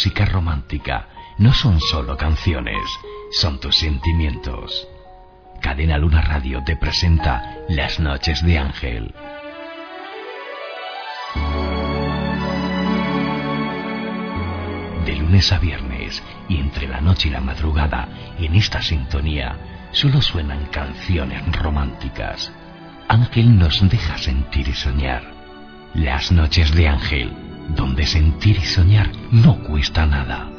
Música romántica no son solo canciones, son tus sentimientos. Cadena Luna Radio te presenta Las Noches de Ángel. De lunes a viernes y entre la noche y la madrugada, en esta sintonía, solo suenan canciones románticas Ángel nos deja sentir y soñar. Las noches de Ángel, donde sentir y soñar no cuesta nada.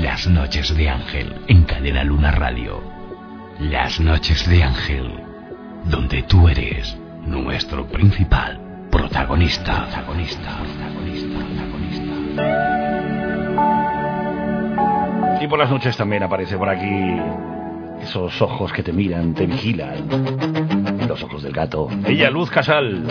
Las noches de Ángel en Cadena Luna Radio. Las noches de Ángel donde tú eres nuestro principal protagonista. Protagonista, protagonista, protagonista. Y por las noches también aparece por aquí esos ojos que te miran, te vigilan. Los ojos del gato. Ella, Luz Casal.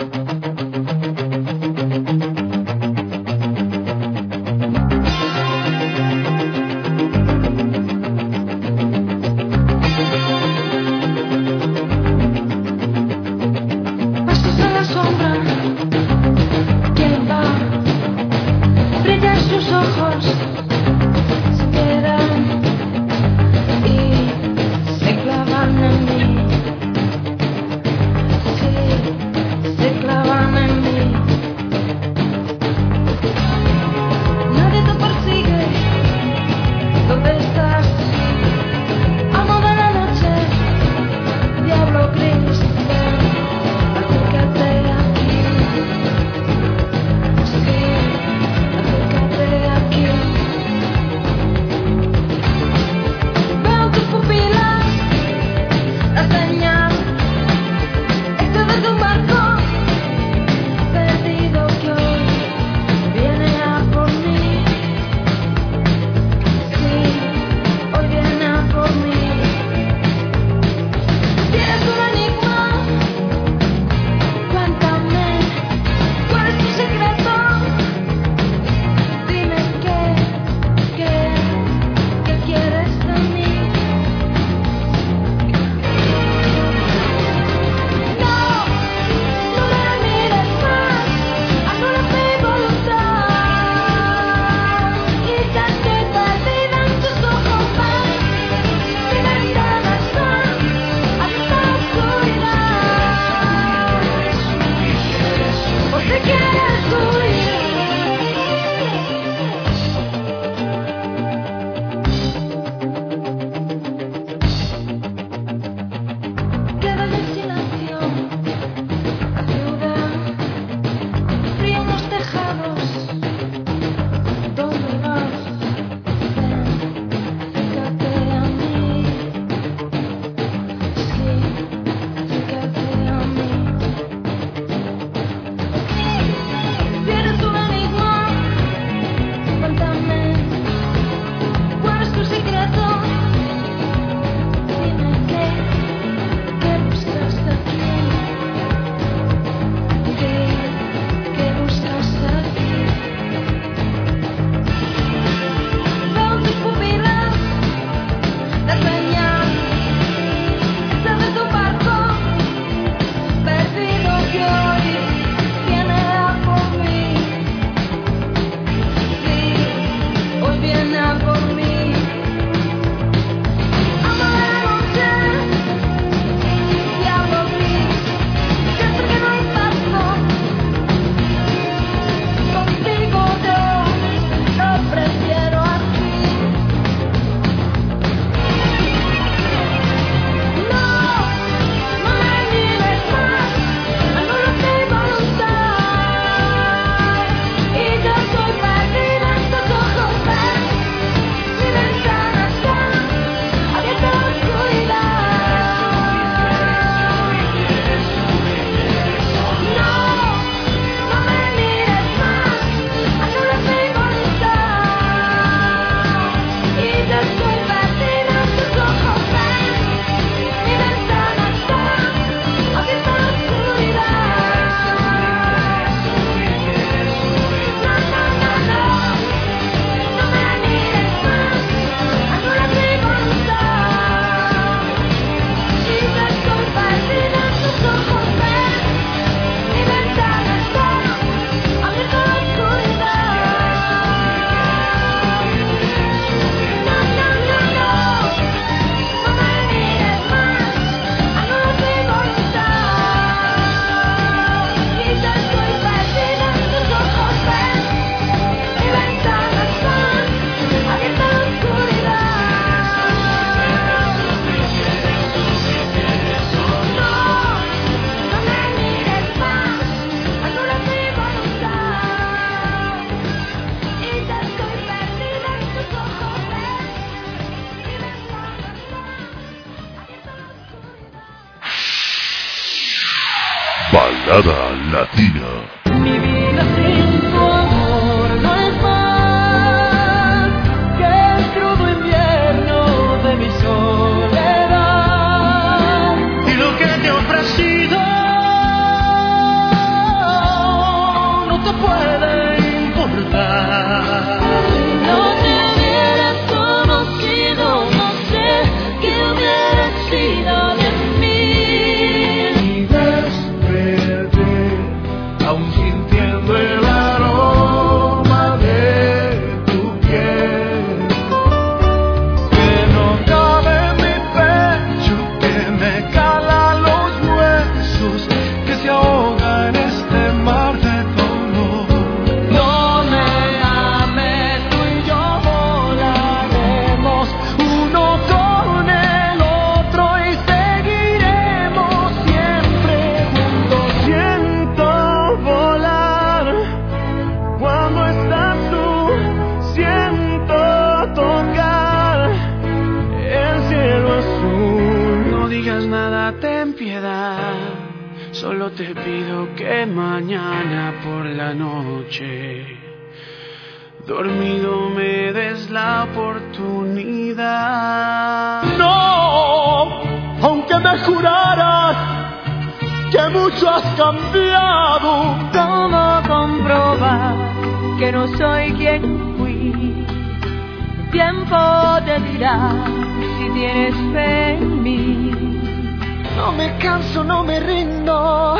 No me canso, no me rindo,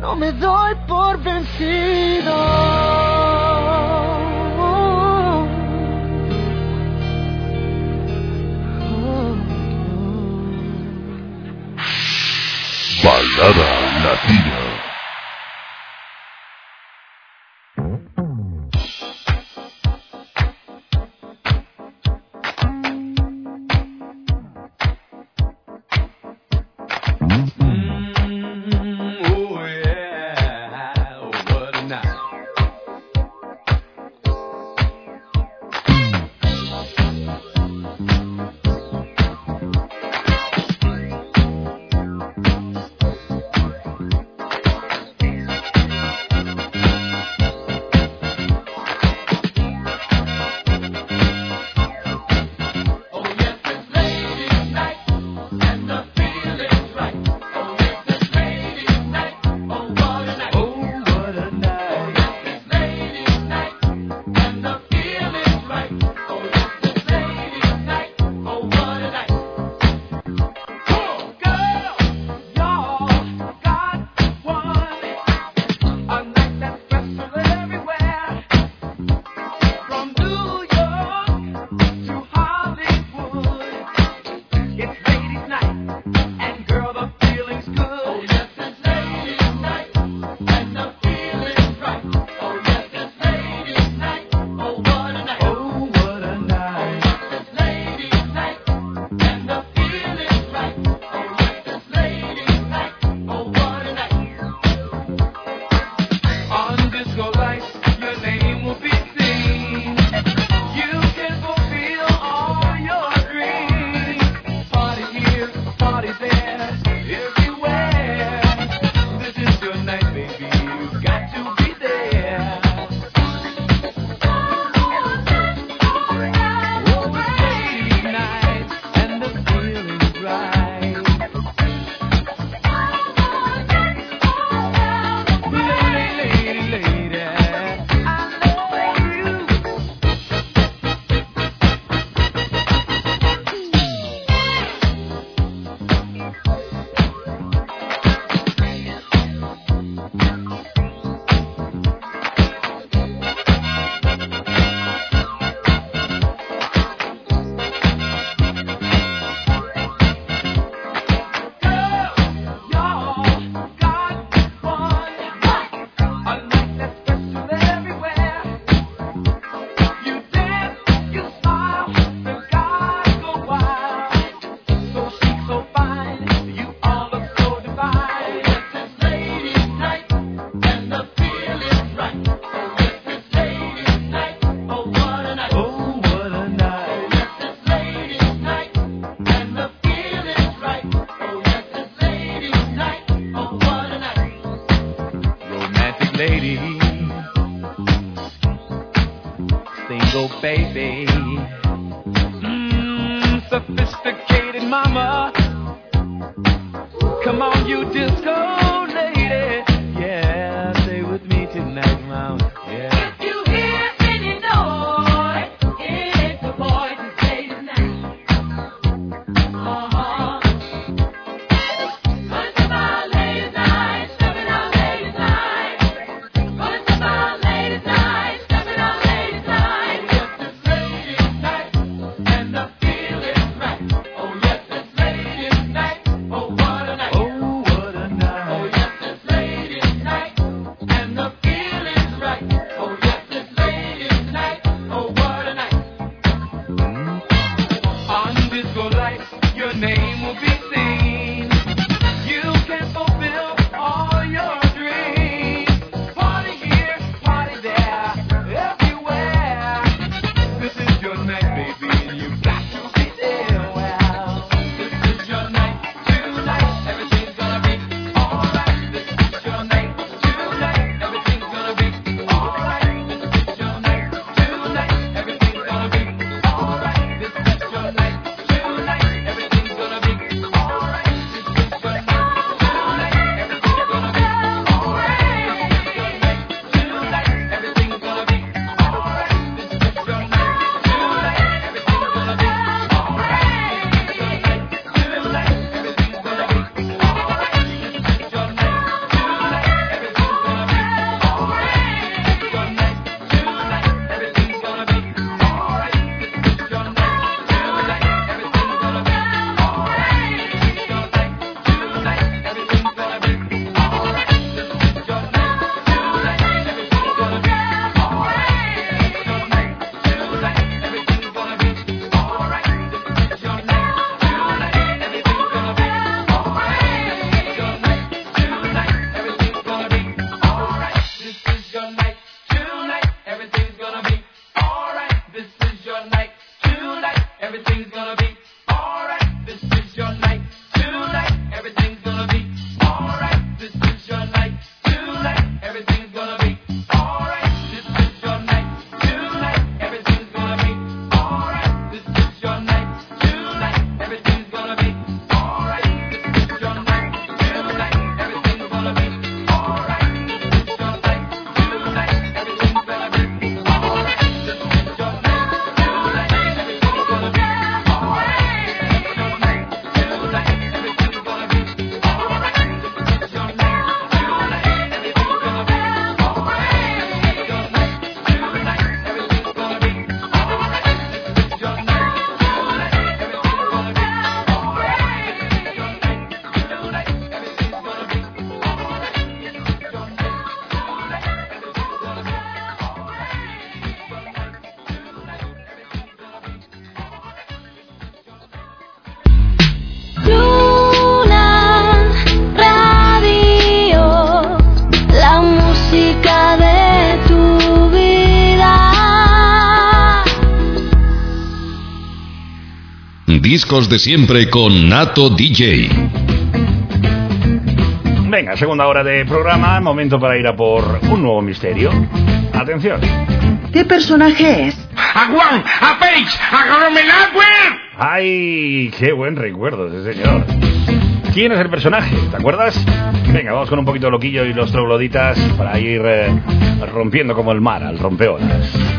no me doy por vencido. Oh, Latina. baby. Discos de siempre con Nato DJ. Venga, segunda hora de programa, momento para ir a por un nuevo misterio. Atención. ¿Qué personaje es? ¡A Juan! ¡A Paige! ¡A Gromelagüer! ¡Ay! ¡Qué buen recuerdo, sí señor! ¿Quién es el personaje? ¿Te acuerdas? Venga, vamos con un poquito de loquillo y los trogloditas para ir eh, rompiendo como el mar al rompeolas.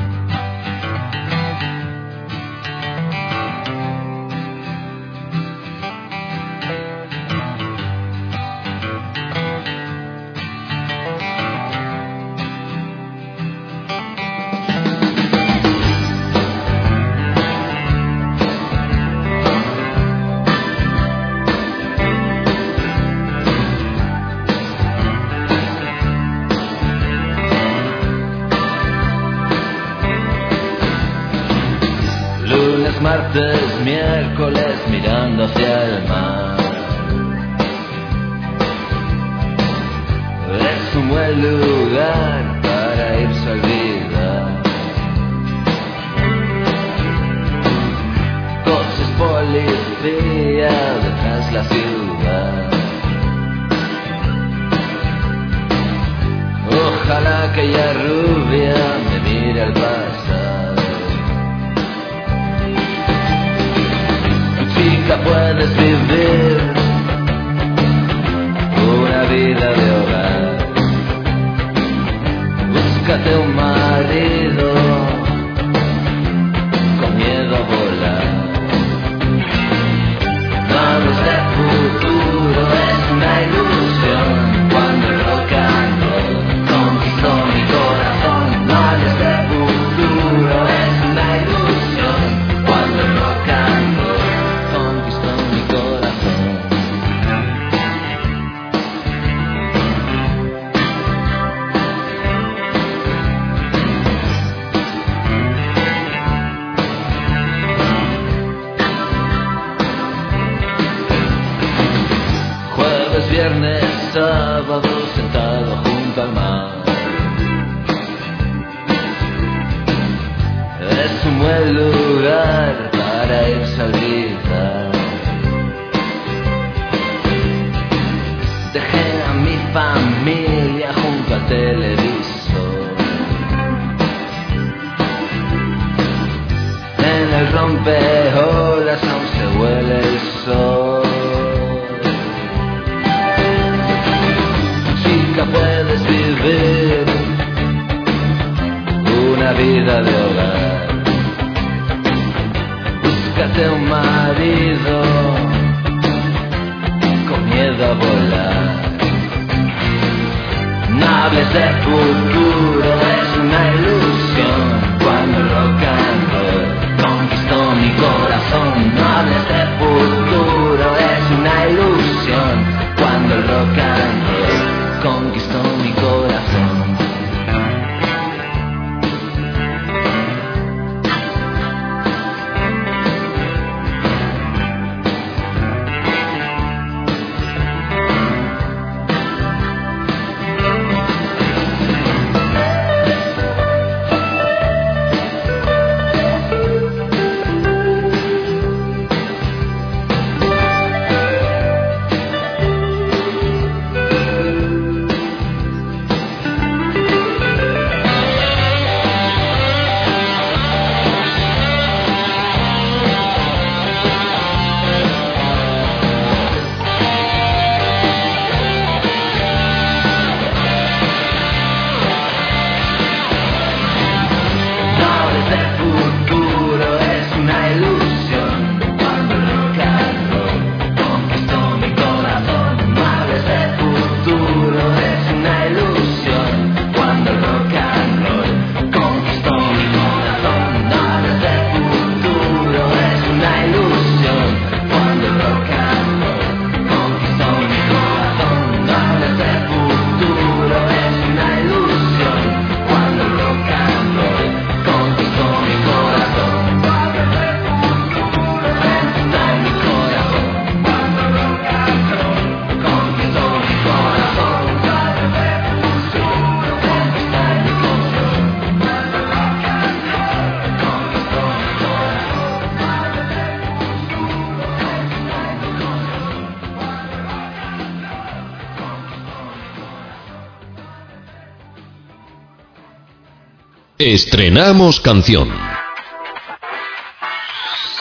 Estrenamos canción.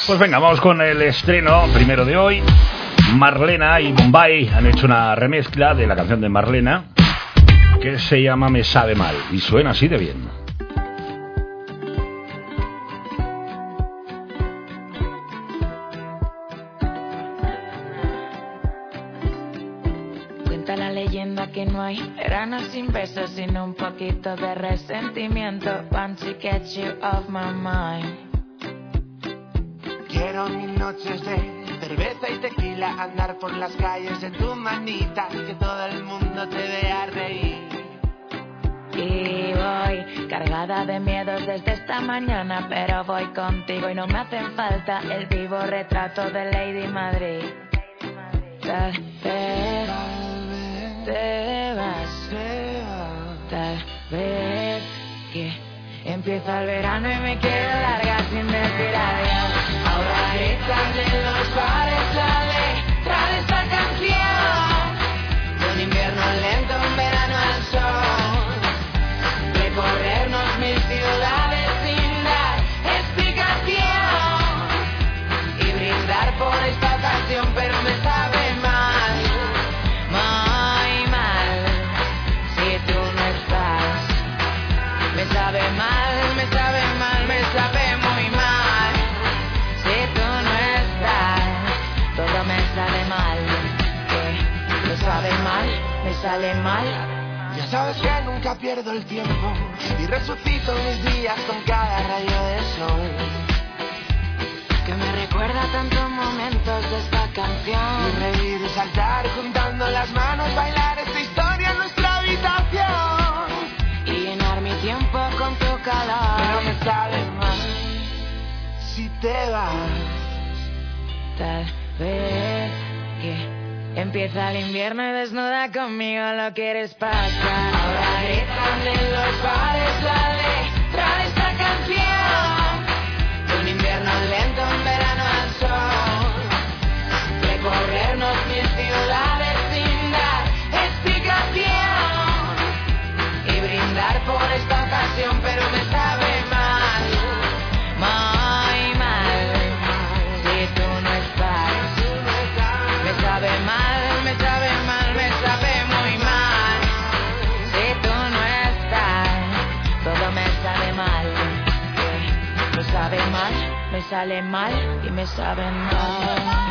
Pues venga, vamos con el estreno primero de hoy. Marlena y Bombay han hecho una remezcla de la canción de Marlena que se llama Me sabe mal y suena así de bien. ganas sin besos, sin un poquito de resentimiento. Want to get you off my mind. Quiero mil noches de cerveza y tequila, andar por las calles en tu manita, que todo el mundo te vea reír. Y voy cargada de miedos desde esta mañana, pero voy contigo y no me hacen falta el vivo retrato de Lady Madrid. Tal vez te vas, te vas. Tal vez que empieza el verano y me quedo larga sin decir desesperar. Sale mal. Ya sabes que nunca pierdo el tiempo y resucito mis días con cada rayo de sol. Que me recuerda tantos momentos de esta canción. Y reír y saltar juntando las manos, bailar esta historia en nuestra habitación. Y llenar mi tiempo con tu Pero calor. me sale mal si te vas. Tal vez que empieza el invierno y desnuda conmigo lo quieres pasar. Ahora en los bares sale mal y me sabe mal.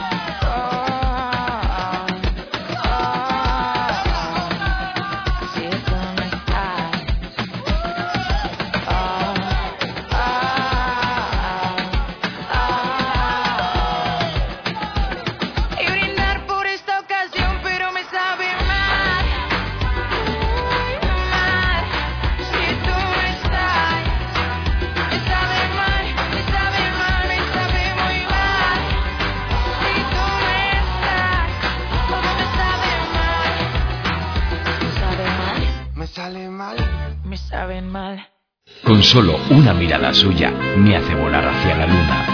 Con solo una mirada suya me hace volar hacia la luna.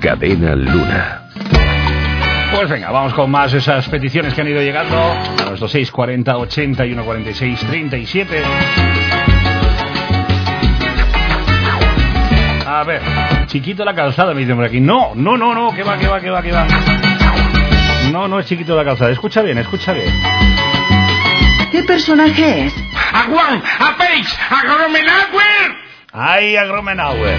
Cadena Luna. Pues venga, vamos con más esas peticiones que han ido llegando a nuestros 640 81 46 37. A ver, chiquito la calzada, me dicen por aquí. No, no, no, no, que va, que va, que va, que va. No, no es chiquito la calzada. Escucha bien, escucha bien. ¿Qué personaje es? ¡A Juan! ¡A Page! ¡A Gromenauer! ¡Ay, a Gromenauer!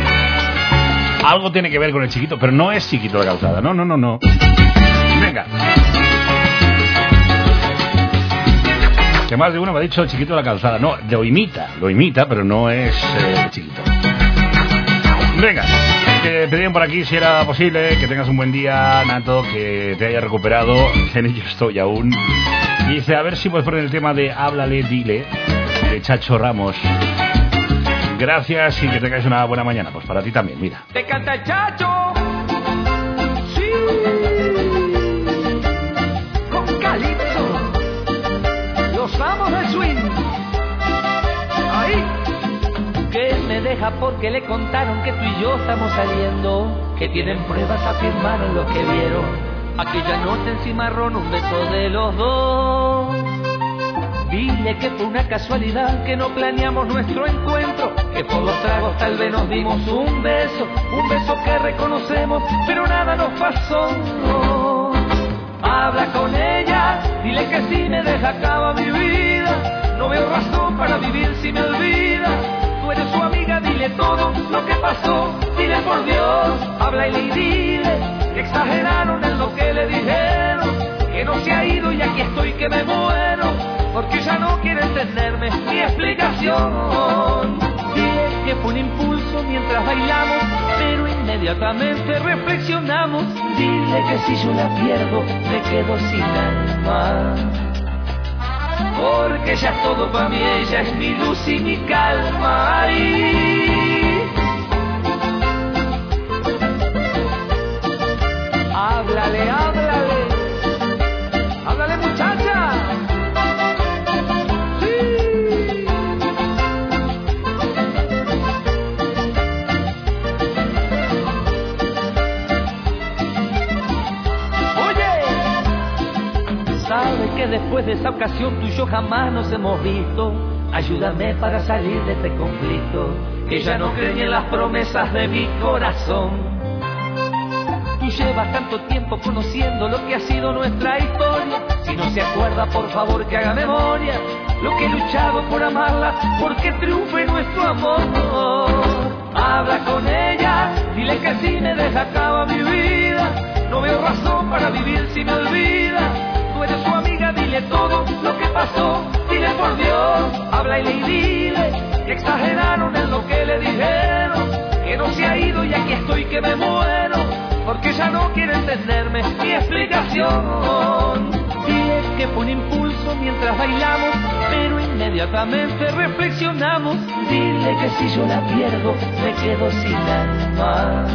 Algo tiene que ver con el chiquito, pero no es chiquito la calzada. No, no, no, no. Venga. Que más de uno me ha dicho chiquito la calzada. No, lo imita, lo imita, pero no es eh, chiquito. Venga, que pedían por aquí si era posible que tengas un buen día, Nato, que te hayas recuperado. En ello estoy aún. Y dice, a ver si puedes poner el tema de Háblale, dile, de Chacho Ramos. Gracias y que tengáis una buena mañana. Pues para ti también, mira. Te canta el chacho. Sí. Con Calipso. Los amos del swing. Ahí. Que me deja porque le contaron que tú y yo estamos saliendo. Que tienen pruebas, afirmaron lo que vieron. Aquella noche en cimarrón, un beso de los dos. Dile que fue una casualidad que no planeamos nuestro encuentro, que por los tragos tal vez nos dimos un beso, un beso que reconocemos, pero nada nos pasó. Habla con ella, dile que si me deja acaba mi vida, no veo razón para vivir si me olvida. Eres su amiga, dile todo lo que pasó, dile por Dios, habla y dile exageraron en lo que le dijeron, que no se ha ido y aquí estoy que me muero porque ya no quiere entenderme mi explicación. Dile que fue un impulso mientras bailamos, pero inmediatamente reflexionamos. Dile que si yo la pierdo, me quedo sin alma. Porque es todo para mí, ella es mi luz y mi calma. Ay. Después de esa ocasión tú y yo jamás nos hemos visto. Ayúdame para salir de este conflicto, que ya no creen en las promesas de mi corazón. Tú llevas tanto tiempo conociendo lo que ha sido nuestra historia. Si no se acuerda, por favor que haga memoria. Lo que he luchado por amarla, porque triunfe nuestro amor. Habla con ella, dile que si me deja acaba mi vida. No veo razón para vivir si me olvida. Tú eres su amiga, dile todo Háblale y dile que exageraron en lo que le dijeron, que no se ha ido y aquí estoy que me muero, porque ya no quiere entenderme mi explicación. Dile que un impulso mientras bailamos, pero inmediatamente reflexionamos. Dile que si yo la pierdo, me quedo sin alma.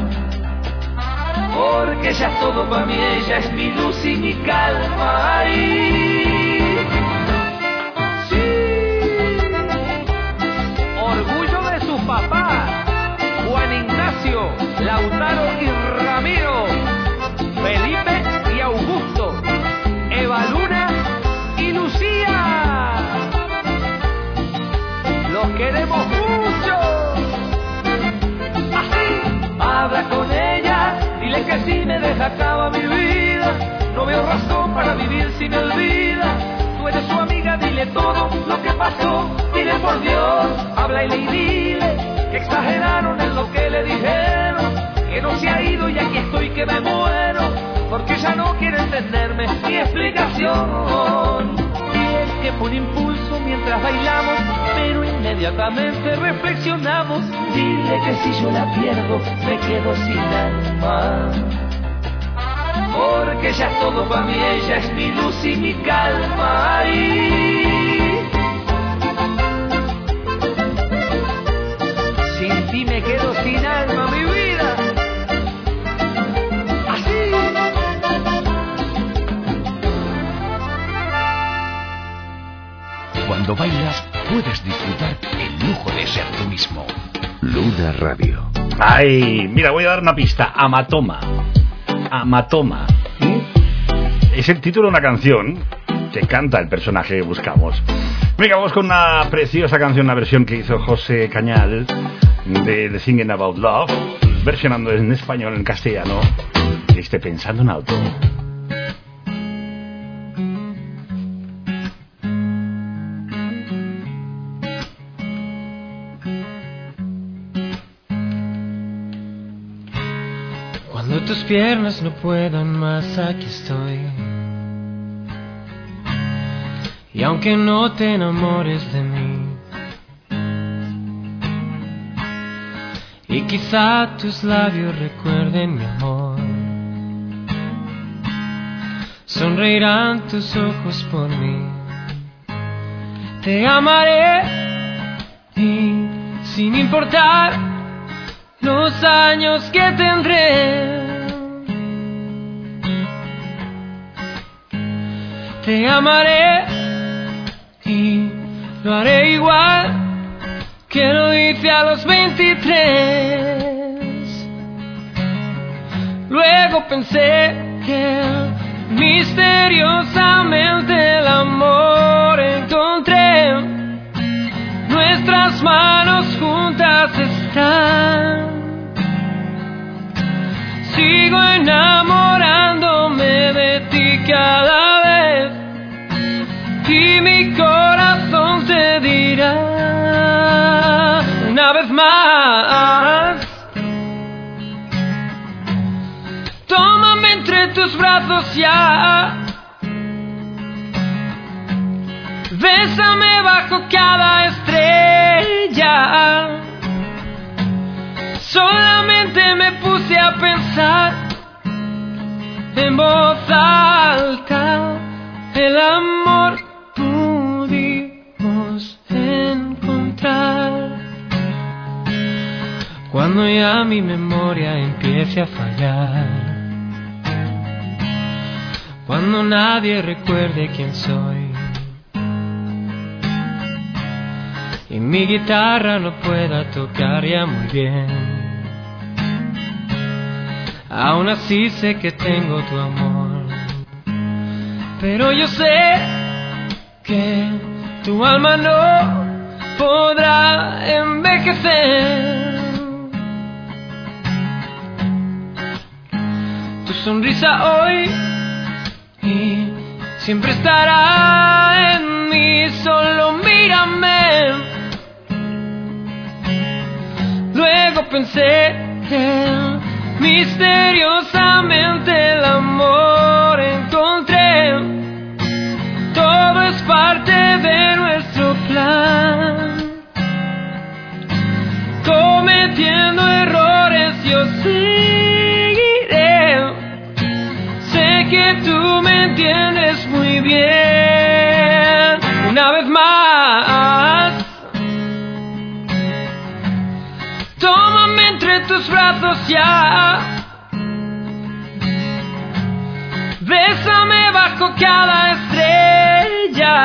Porque ya es todo para mí, ella es mi luz y mi calma. Ay, Juan Ignacio, Lautaro y Ramiro, Felipe y Augusto, Eva Luna y Lucía. Los queremos mucho. Así, habla con ella, dile que si me deja acaba mi vida. No veo razón para vivir si me olvida. Tú eres su amiga, dile todo lo que pasó. Dile por Dios, habla y dile que exageraron en lo que le dijeron. Que no se ha ido y aquí estoy que me muero. Porque ya no quiere entenderme mi explicación. Y es que un impulso mientras bailamos, pero inmediatamente reflexionamos. Dile que si yo la pierdo, me quedo sin alma. Porque ya es todo para mí, ella es mi luz y mi calma. Cuando bailas, puedes disfrutar el lujo de ser tú mismo. Luna Radio. Ay, mira, voy a dar una pista. Amatoma. Amatoma. ¿Mm? Es el título de una canción que canta el personaje que buscamos. Venga, vamos con una preciosa canción, una versión que hizo José Cañal de The Singing About Love, versionando en español, en castellano, este Pensando en Auto. Piernas no puedan más, aquí estoy. Y aunque no te enamores de mí, y quizá tus labios recuerden mi amor, sonreirán tus ojos por mí. Te amaré y sin importar los años que tendré. Te amaré y lo haré igual que lo hice a los 23. Luego pensé que misteriosamente el amor encontré. Nuestras manos juntas están. Sigo enamorándome de ti cada corazón te dirá una vez más. Tómame entre tus brazos ya. Bésame bajo cada estrella. Solamente me puse a pensar en voz alta el amor Cuando ya mi memoria empiece a fallar. Cuando nadie recuerde quién soy. Y mi guitarra no pueda tocar ya muy bien. Aún así sé que tengo tu amor. Pero yo sé que tu alma no podrá envejecer. tu sonrisa hoy y siempre estará en mí, solo mírame. Luego pensé que misteriosamente el amor encontré. Todo es parte de nuestro plan. Cometiendo errores, yo sí. Entiendes muy bien. Una vez más, tómame entre tus brazos ya. Bésame bajo cada estrella.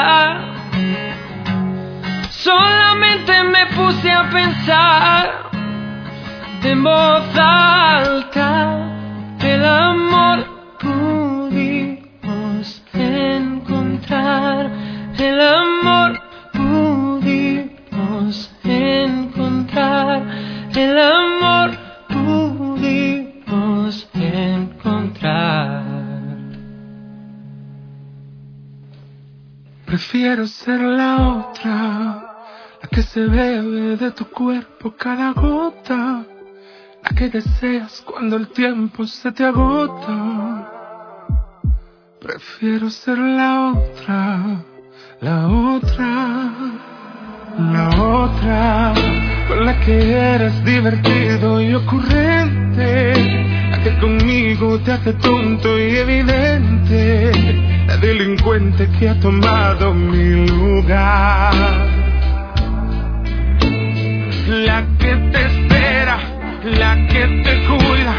Solamente me puse a pensar en voz alta el amor Prefiero ser la otra, la que se bebe de tu cuerpo cada gota, la que deseas cuando el tiempo se te agota. Prefiero ser la otra, la otra, la otra, con la que eres divertido y ocurrente, conmigo te hace tonto y evidente, la delincuente que ha tomado mi lugar, la que te espera, la que te cuida.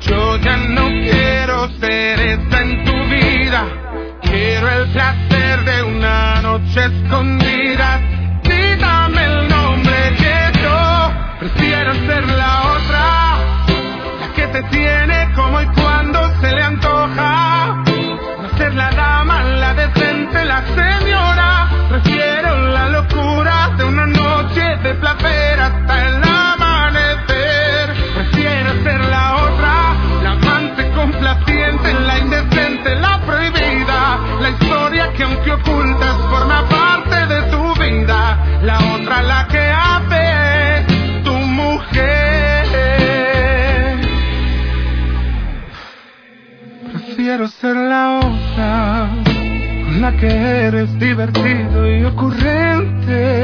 Yo ya no quiero ser esa en tu vida. Quiero el placer de una noche escondida. Dígame el nombre que yo prefiero ser la. Tiene como y Prefiero ser la otra, con la que eres divertido y ocurrente,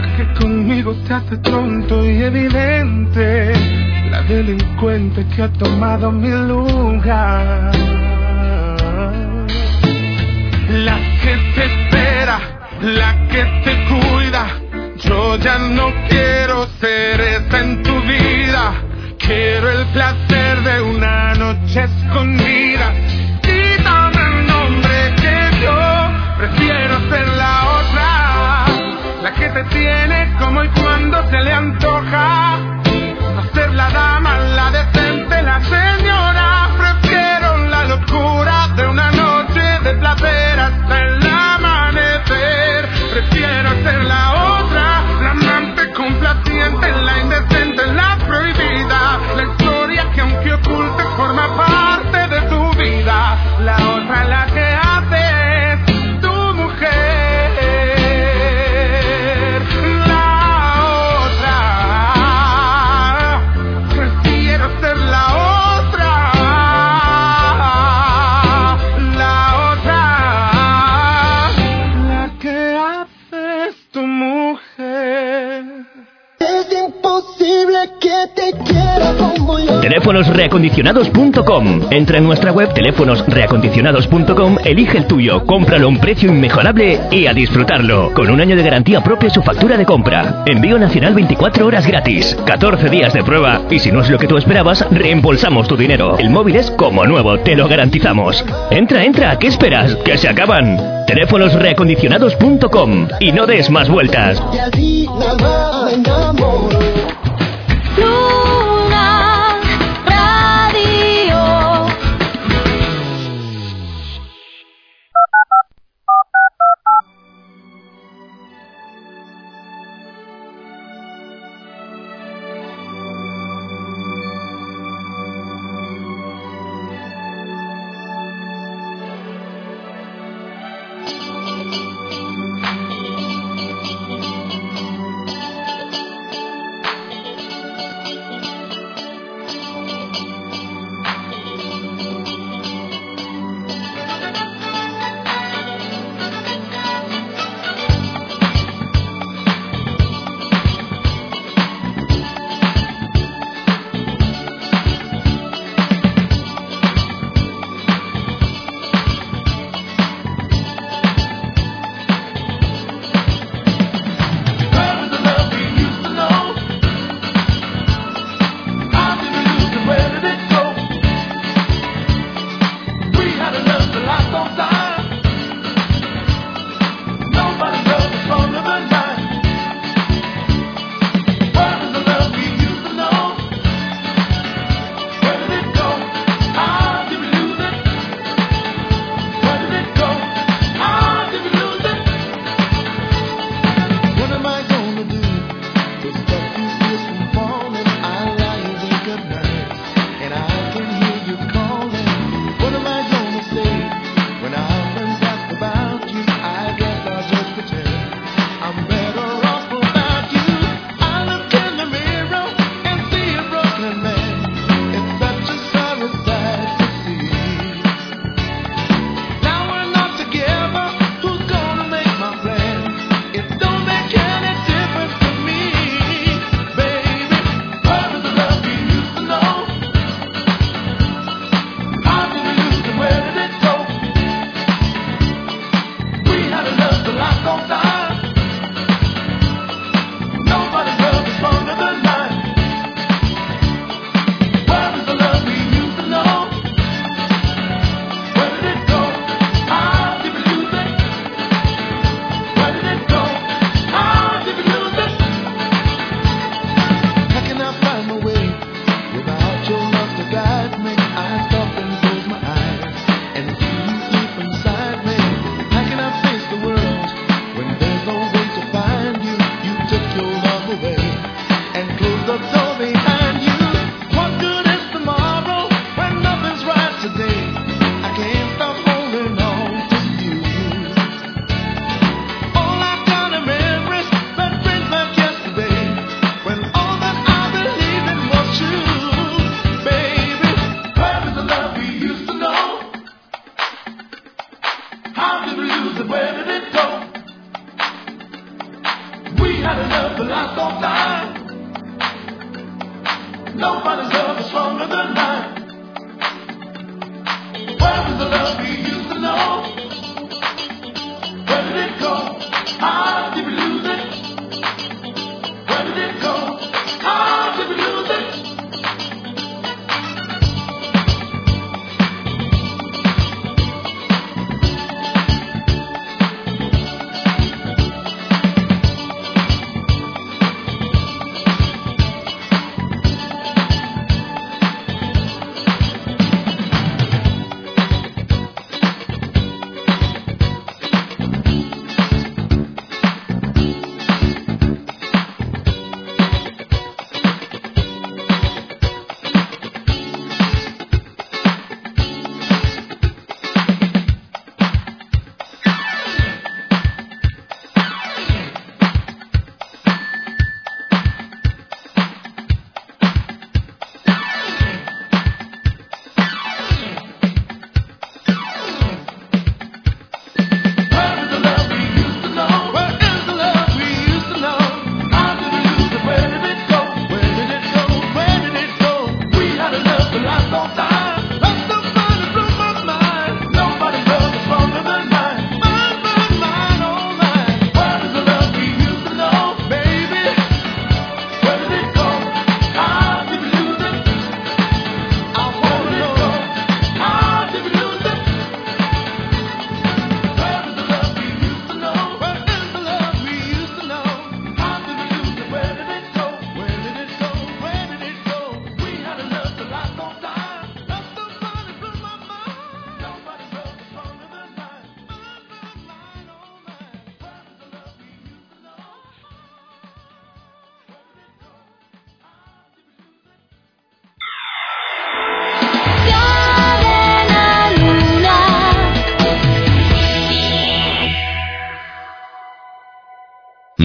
la que conmigo te hace tonto y evidente, la delincuente que ha tomado mi lugar. La que te espera, la que te cuida, yo ya no quiero ser esa en tu vida. Quiero el placer de una noche escondida. Quítame el nombre que yo prefiero ser la otra, la que te tiene como y cuando se le antoja. Teléfonosreacondicionados.com Entra en nuestra web teléfonosreacondicionados.com, elige el tuyo, cómpralo a un precio inmejorable y a disfrutarlo. Con un año de garantía propia su factura de compra. Envío nacional 24 horas gratis. 14 días de prueba. Y si no es lo que tú esperabas, reembolsamos tu dinero. El móvil es como nuevo, te lo garantizamos. Entra, entra, ¿qué esperas? Que se acaban. Teléfonosreacondicionados.com Y no des más vueltas.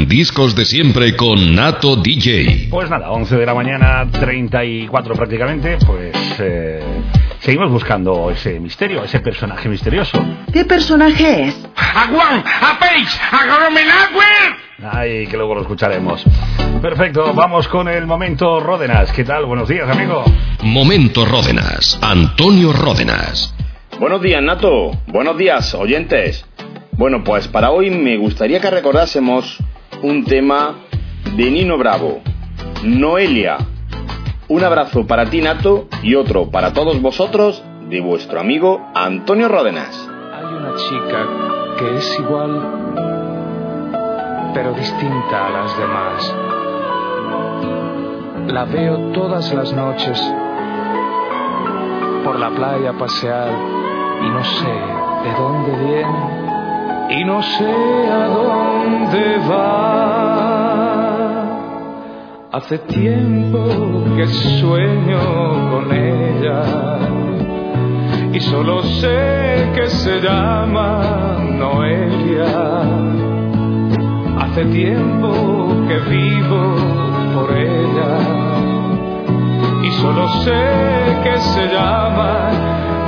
Discos de siempre con Nato DJ. Pues nada, 11 de la mañana, 34 prácticamente, pues eh, seguimos buscando ese misterio, ese personaje misterioso. ¿Qué personaje es? ¡A Juan! ¡A Paige! ¡A! Ay, que luego lo escucharemos. Perfecto, vamos con el momento Ródenas. ¿Qué tal? Buenos días, amigo. Momento Ródenas. Antonio Ródenas. Buenos días, Nato. Buenos días, oyentes. Bueno, pues para hoy me gustaría que recordásemos un tema de Nino Bravo, Noelia. Un abrazo para ti, Nato, y otro para todos vosotros de vuestro amigo Antonio Ródenas. Hay una chica que es igual, pero distinta a las demás. La veo todas las noches por la playa pasear y no sé de dónde viene y no sé a dónde va. Hace tiempo que sueño con ella y solo sé que se llama Noelia. Hace tiempo que vivo por ella y solo sé que se llama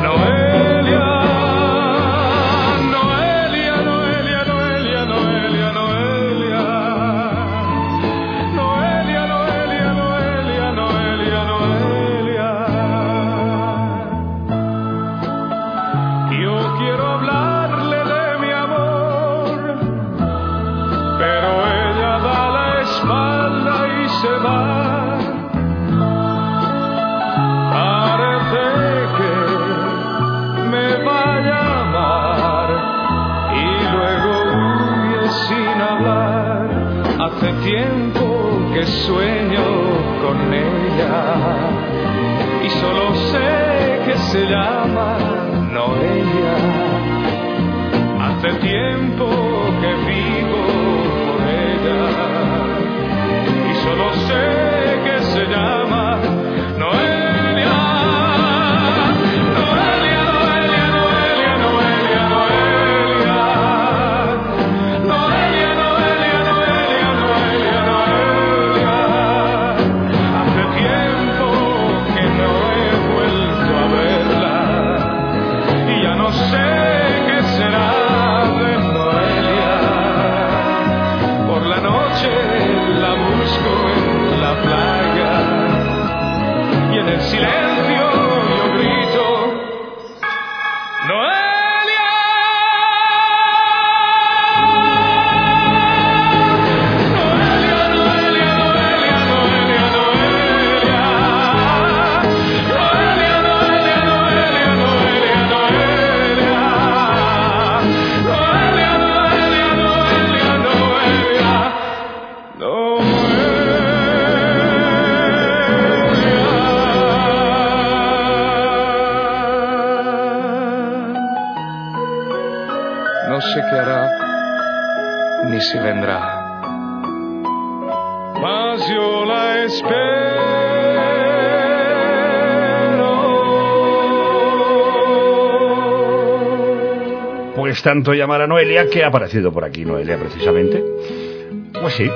Noelia. tanto llamar a Noelia que ha aparecido por aquí Noelia precisamente. Pues sí,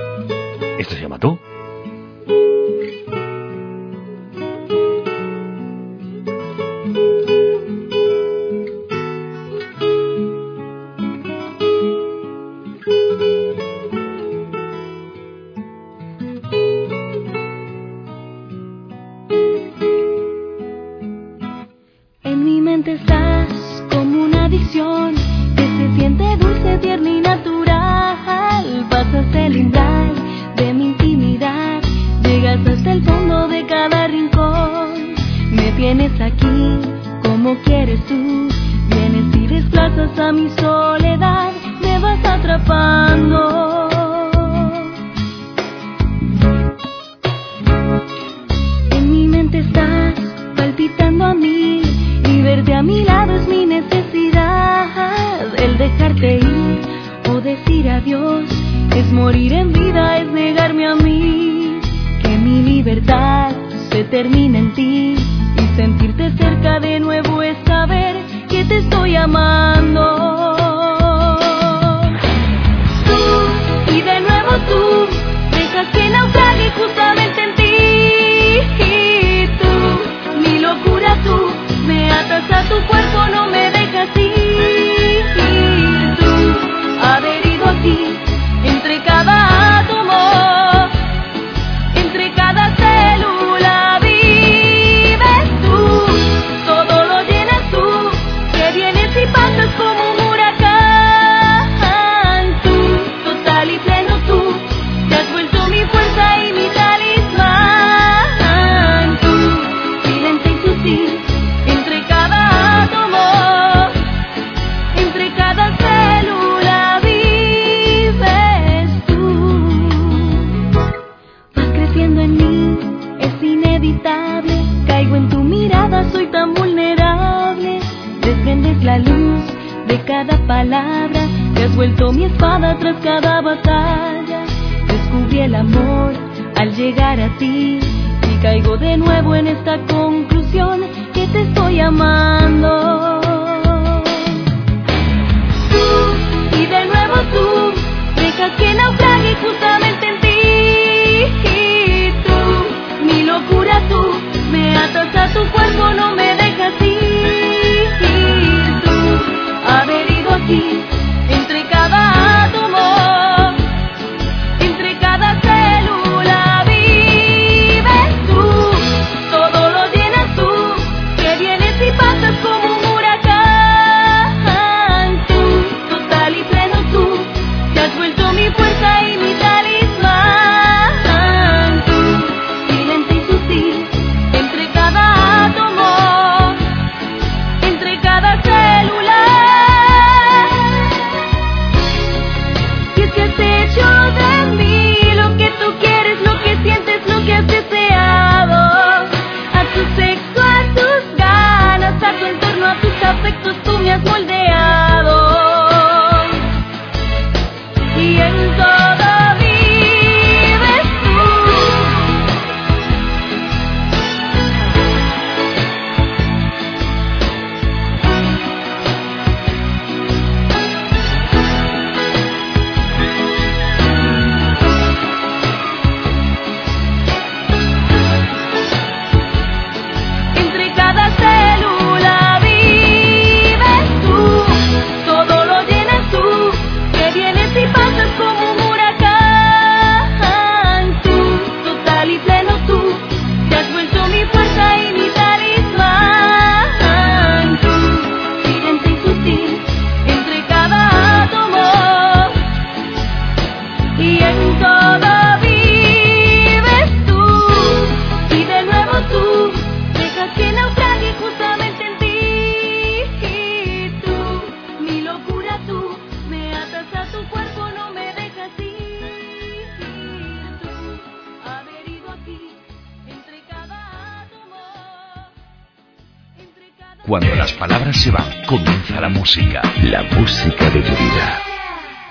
comienza la música. La música de tu vida.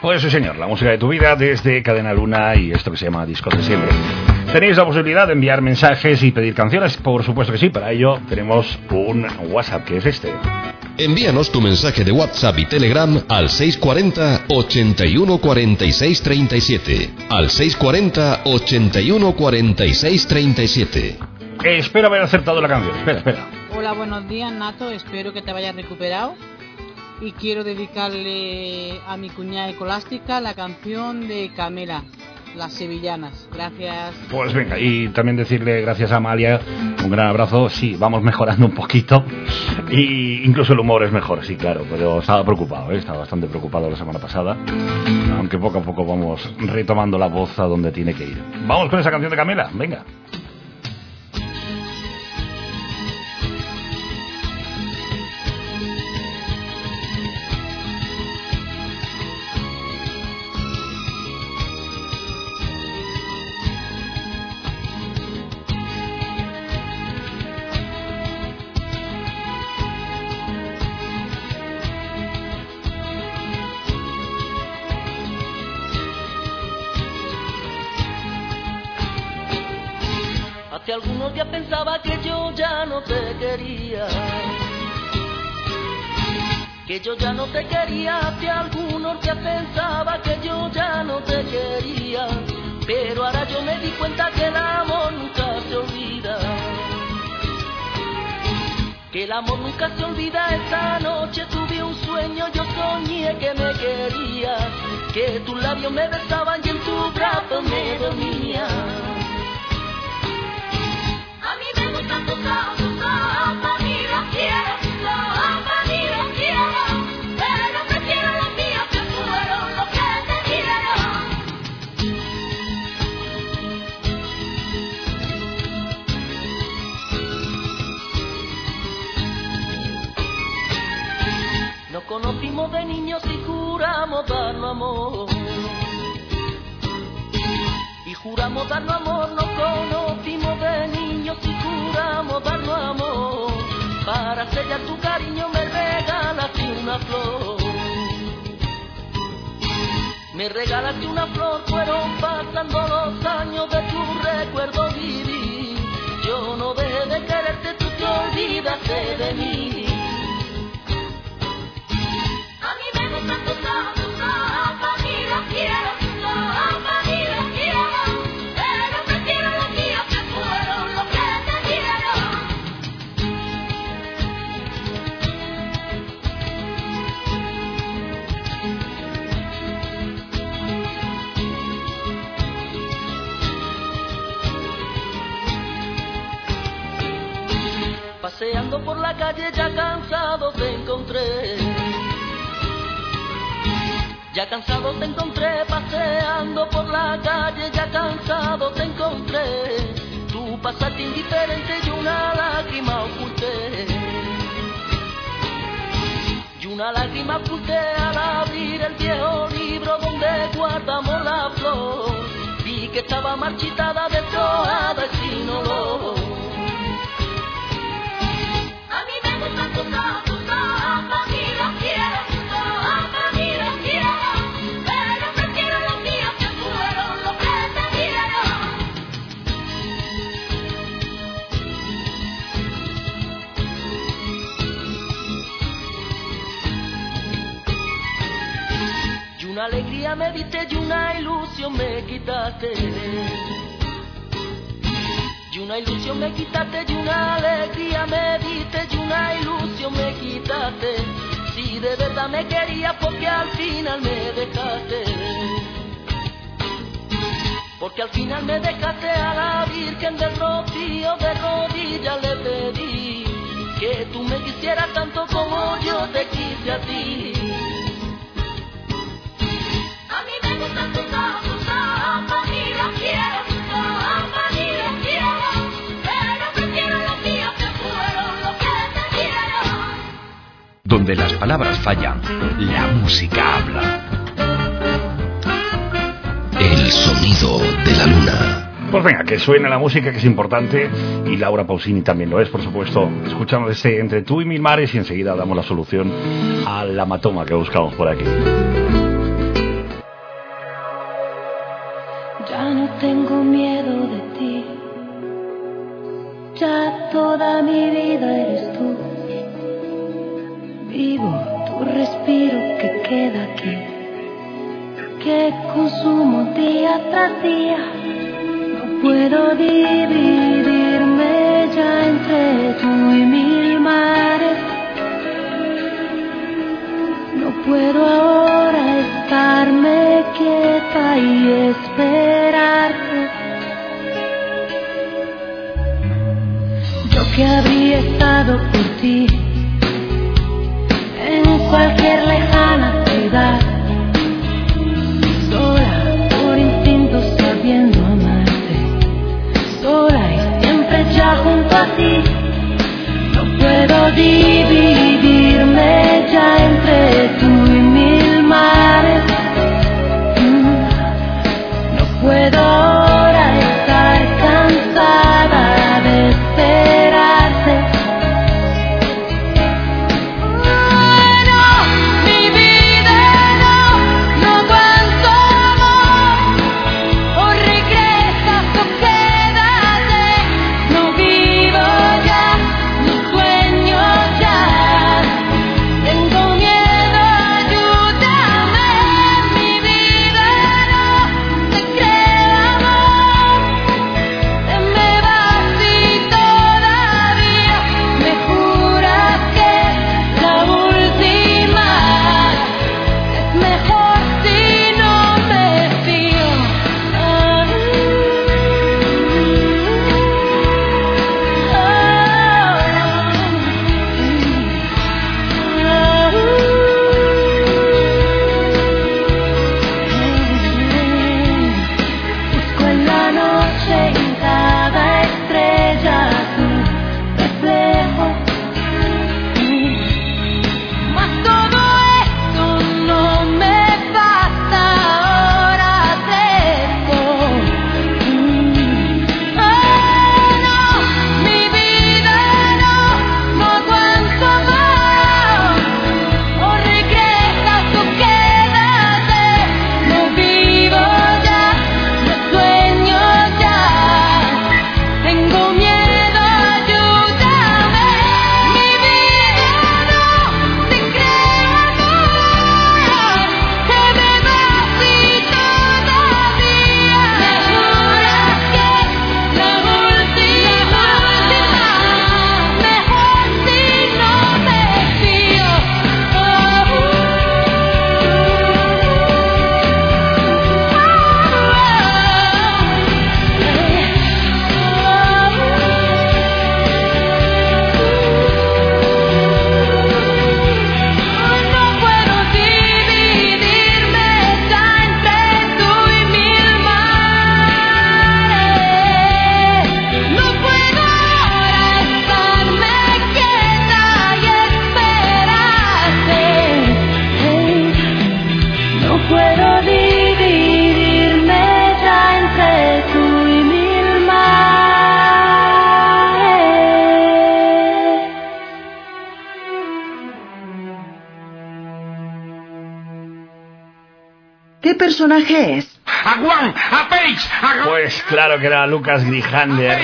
Pues sí, señor, la música de tu vida desde Cadena Luna y esto que se llama Disco de Siempre. Tenéis la posibilidad de enviar mensajes y pedir canciones, por supuesto que sí, para ello tenemos un WhatsApp que es este. Envíanos tu mensaje de WhatsApp y Telegram al 640 81 46 37. Al 640 81 46 37. Eh, espero haber acertado la canción. Espera, espera. Hola, buenos días, Nato. Espero que te hayas recuperado. Y quiero dedicarle a mi cuñada ecolástica la canción de Camela, Las Sevillanas. Gracias. Pues venga, y también decirle gracias a Amalia, un gran abrazo. Sí, vamos mejorando un poquito. Y incluso el humor es mejor, sí, claro, pero estaba preocupado, ¿eh? estaba bastante preocupado la semana pasada. Aunque poco a poco vamos retomando la voz a donde tiene que ir. Vamos con esa canción de Camela, venga. Te quería. Que yo ya no te quería. Hace algunos días pensaba que yo ya no te quería. Pero ahora yo me di cuenta que el amor nunca se olvida. Que el amor nunca se olvida. Esta noche tuve un sueño, yo soñé que me querías. Que tus labios me besaban y en tu brazo me dormía. A mí me gustan tus conocimos de niños y juramos darnos amor. Y juramos darnos amor, nos conocimos de niños y juramos darnos amor. Para sellar tu cariño me regalaste una flor. Me regalaste una flor, fueron pasando los años de tu recuerdo vivir. Yo no dejé de quererte, tú te olvidaste de mí. Paseando por la calle ya cansado te encontré. Ya cansado te encontré, paseando por la calle, ya cansado te encontré. Tú pasaste indiferente y una lágrima oculté. Y una lágrima oculté al abrir el viejo libro donde guardamos la flor. Vi que estaba marchitada, deshojada y una ilusión me quitaste. Y una ilusión me quitaste y una alegría me diste y una ilusión me quitaste. Si de verdad me querías porque al final me dejaste. Porque al final me dejaste a la Virgen del Rocío de rodillas le pedí que tú me quisieras tanto como yo te quise a ti. Donde las palabras fallan, la música habla. El sonido de la luna. Pues venga, que suene la música que es importante y Laura Pausini también lo es, por supuesto. Escuchamos este Entre tú y mil mares y enseguida damos la solución al hematoma que buscamos por aquí. Ya no tengo miedo de ti. Ya toda mi vida eres tu respiro que queda aquí. Que consumo día tras día. No puedo dividirme ya entre tú y mil mares. No puedo ahora estarme quieta y esperarte. Yo que habría estado por ti cualquier lejana ciudad, sola por instinto sabiendo amarte, sola y siempre ya junto a ti. No puedo dividirme ya entre personaje es? ¡A Juan! ¡A Page! ¡A Pues claro que era Lucas Grijander.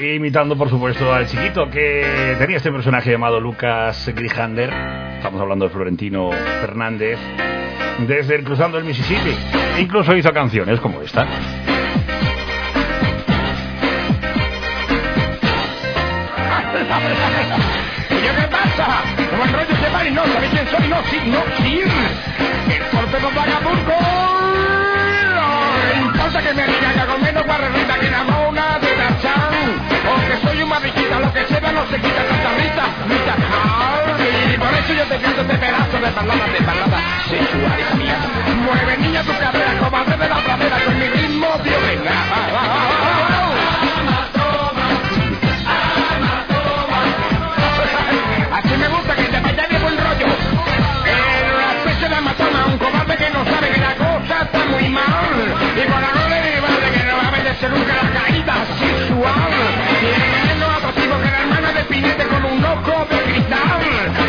Imitando, por supuesto, al chiquito que tenía este personaje llamado Lucas Grijander. Estamos hablando de Florentino Fernández. Desde el Cruzando el Mississippi. Incluso hizo canciones como esta. ¿Y yo qué pasa? Como el rollo se va y no sabe quién soy, no, sí, no, sí. Y por eso yo te canto este pedazo de balada, de balada sensual, hija mía. Mueve niña tu cadera, comadre de la pradera, con mi ritmo violenta. Así me gusta que te vaya de buen rollo. En la especie de amatona, un cobarde que no sabe que la cosa está muy mal.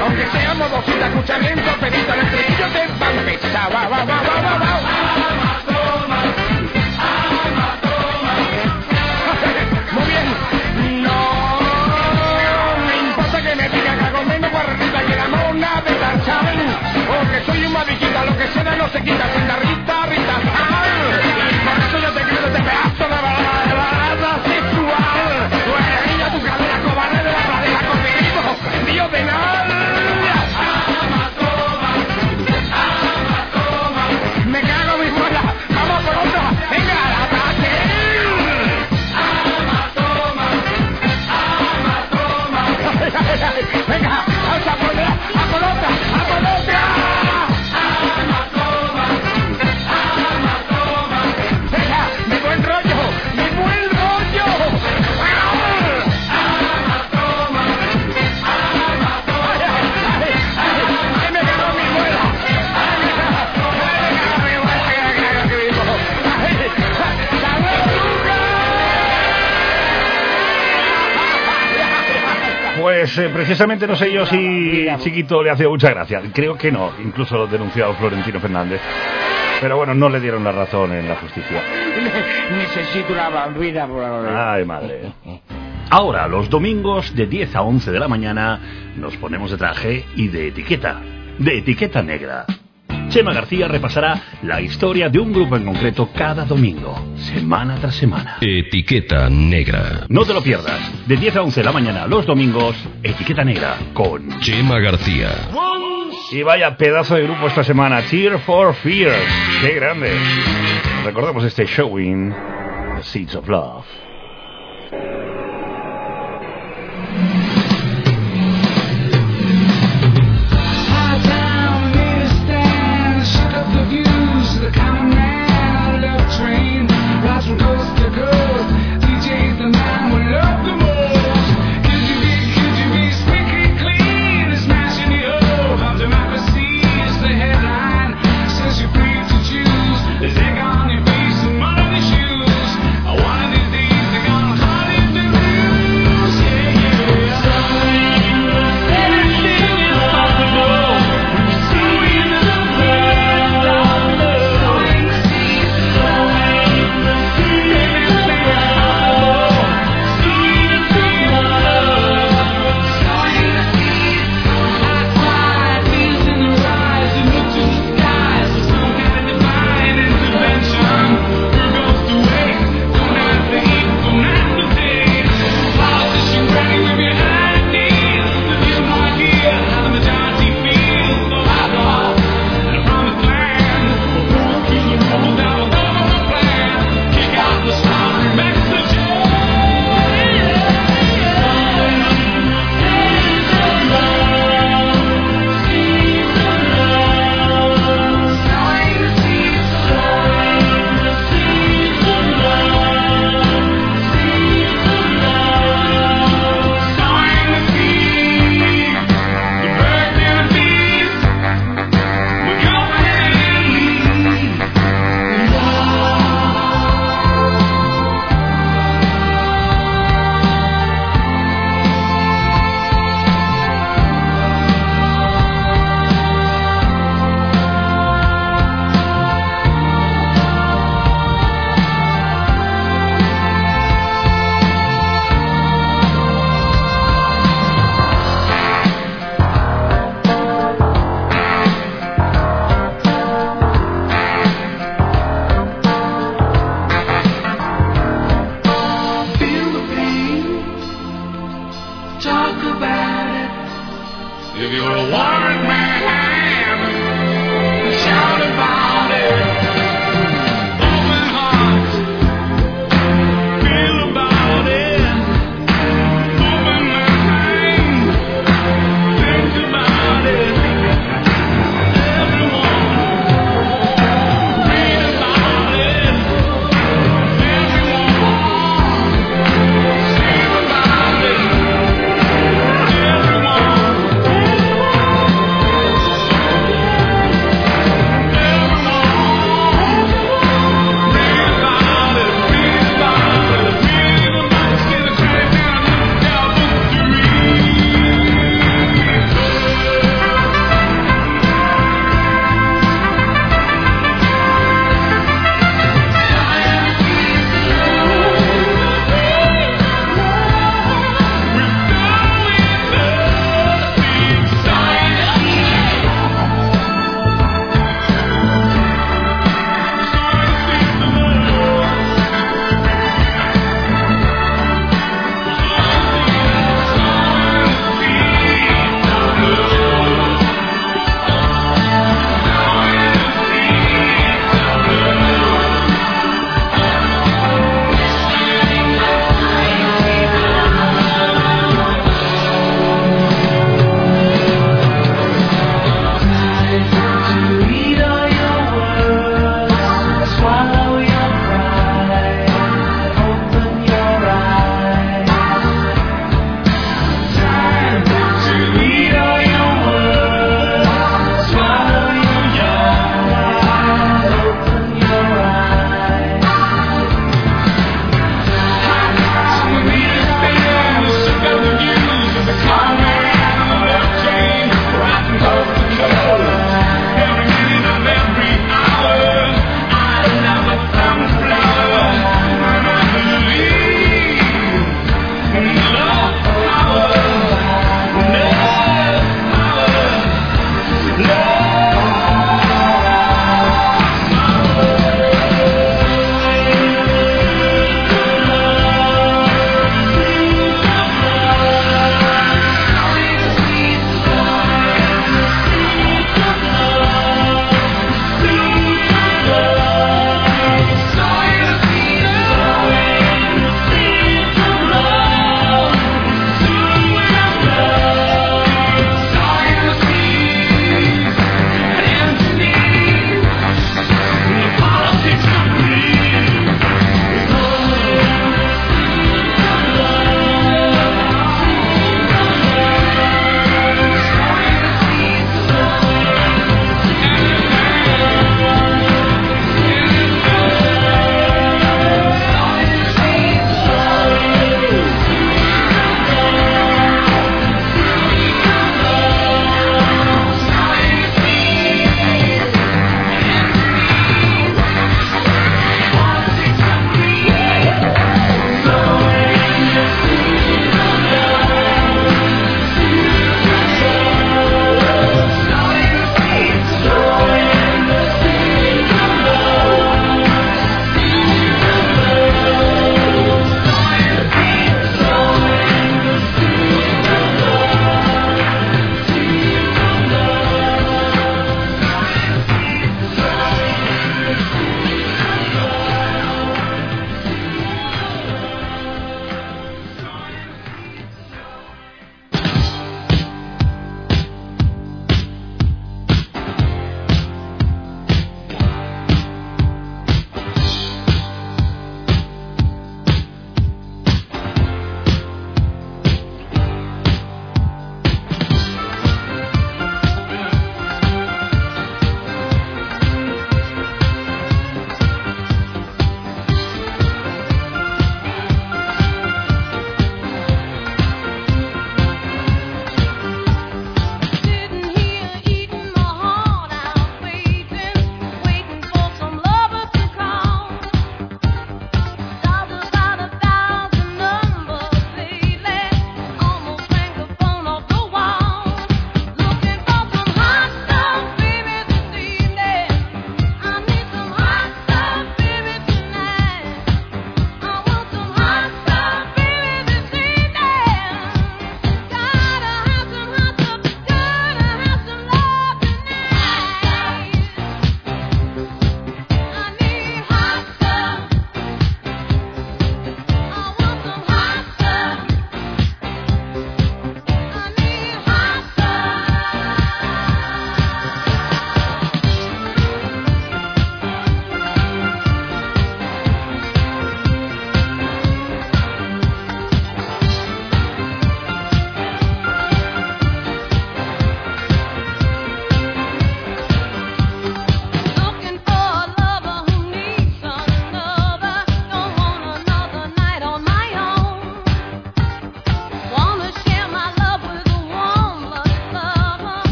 Aunque sea modosita, escúchame un copetito, el estribillo te va a empezar. Va, va, va, va, va, va. Muy bien. No me importa que me digan que hago menos para arriba que la mona de la ¿saben? O soy un mariquita, lo que suena no se quita. Eh, precisamente no sé yo si Chiquito le hacía mucha gracia. Creo que no, incluso lo denunció Florentino Fernández. Pero bueno, no le dieron la razón en la justicia. Necesito una bambina por ahora. Ay, madre. Ahora, los domingos de 10 a 11 de la mañana nos ponemos de traje y de etiqueta. De etiqueta negra. Chema García repasará la historia de un grupo en concreto cada domingo, semana tras semana. Etiqueta negra. No te lo pierdas. De 10 a 11 de la mañana los domingos, etiqueta negra con Chema García. Y vaya pedazo de grupo esta semana, Tear for Fears. ¡Qué grande! Recordemos este showing, The Seeds of Love.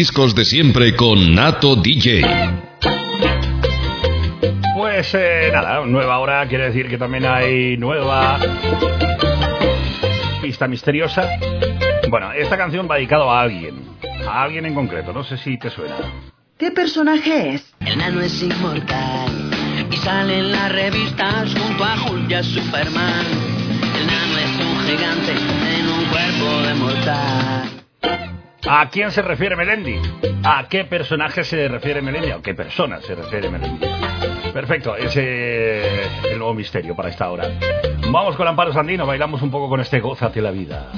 discos de siempre con Nato DJ. Pues eh, nada, nueva hora quiere decir que también hay nueva pista misteriosa. Bueno, esta canción va dedicado a alguien, a alguien en concreto, no sé si te suena. ¿Qué personaje es? El nano es inmortal y sale en las revistas junto a Julia Superman. El nano es un gigante en un cuerpo de mortal. ¿A quién se refiere Melendi? ¿A qué personaje se refiere Melendi? ¿A qué persona se refiere Melendi? Perfecto, ese es el nuevo misterio para esta hora. Vamos con Amparo Sandino, bailamos un poco con este Gózate la vida.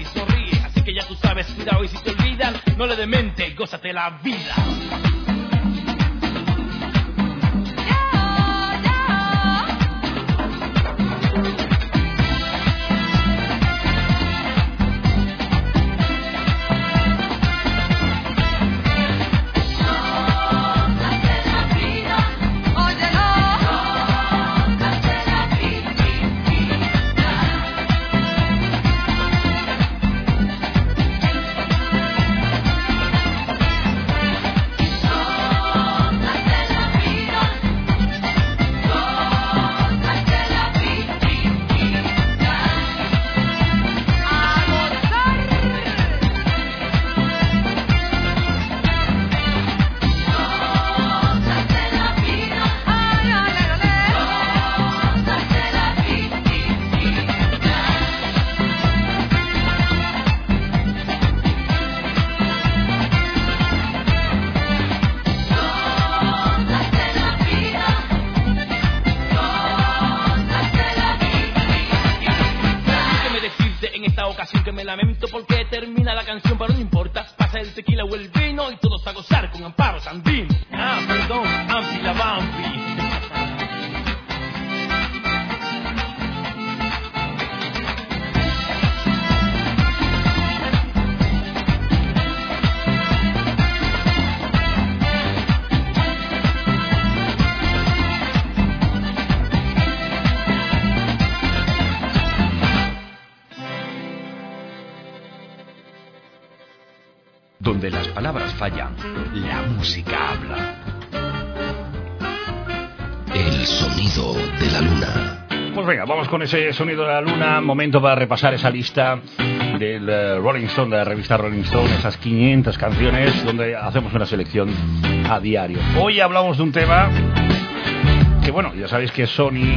y sonríe. Así que ya tú sabes, cuidado y si te olvidan, no le demente, gózate la vida. Ese sonido de la luna. Momento para repasar esa lista del eh, Rolling Stone, de la revista Rolling Stone, esas 500 canciones donde hacemos una selección a diario. Hoy hablamos de un tema que, bueno, ya sabéis que Sony,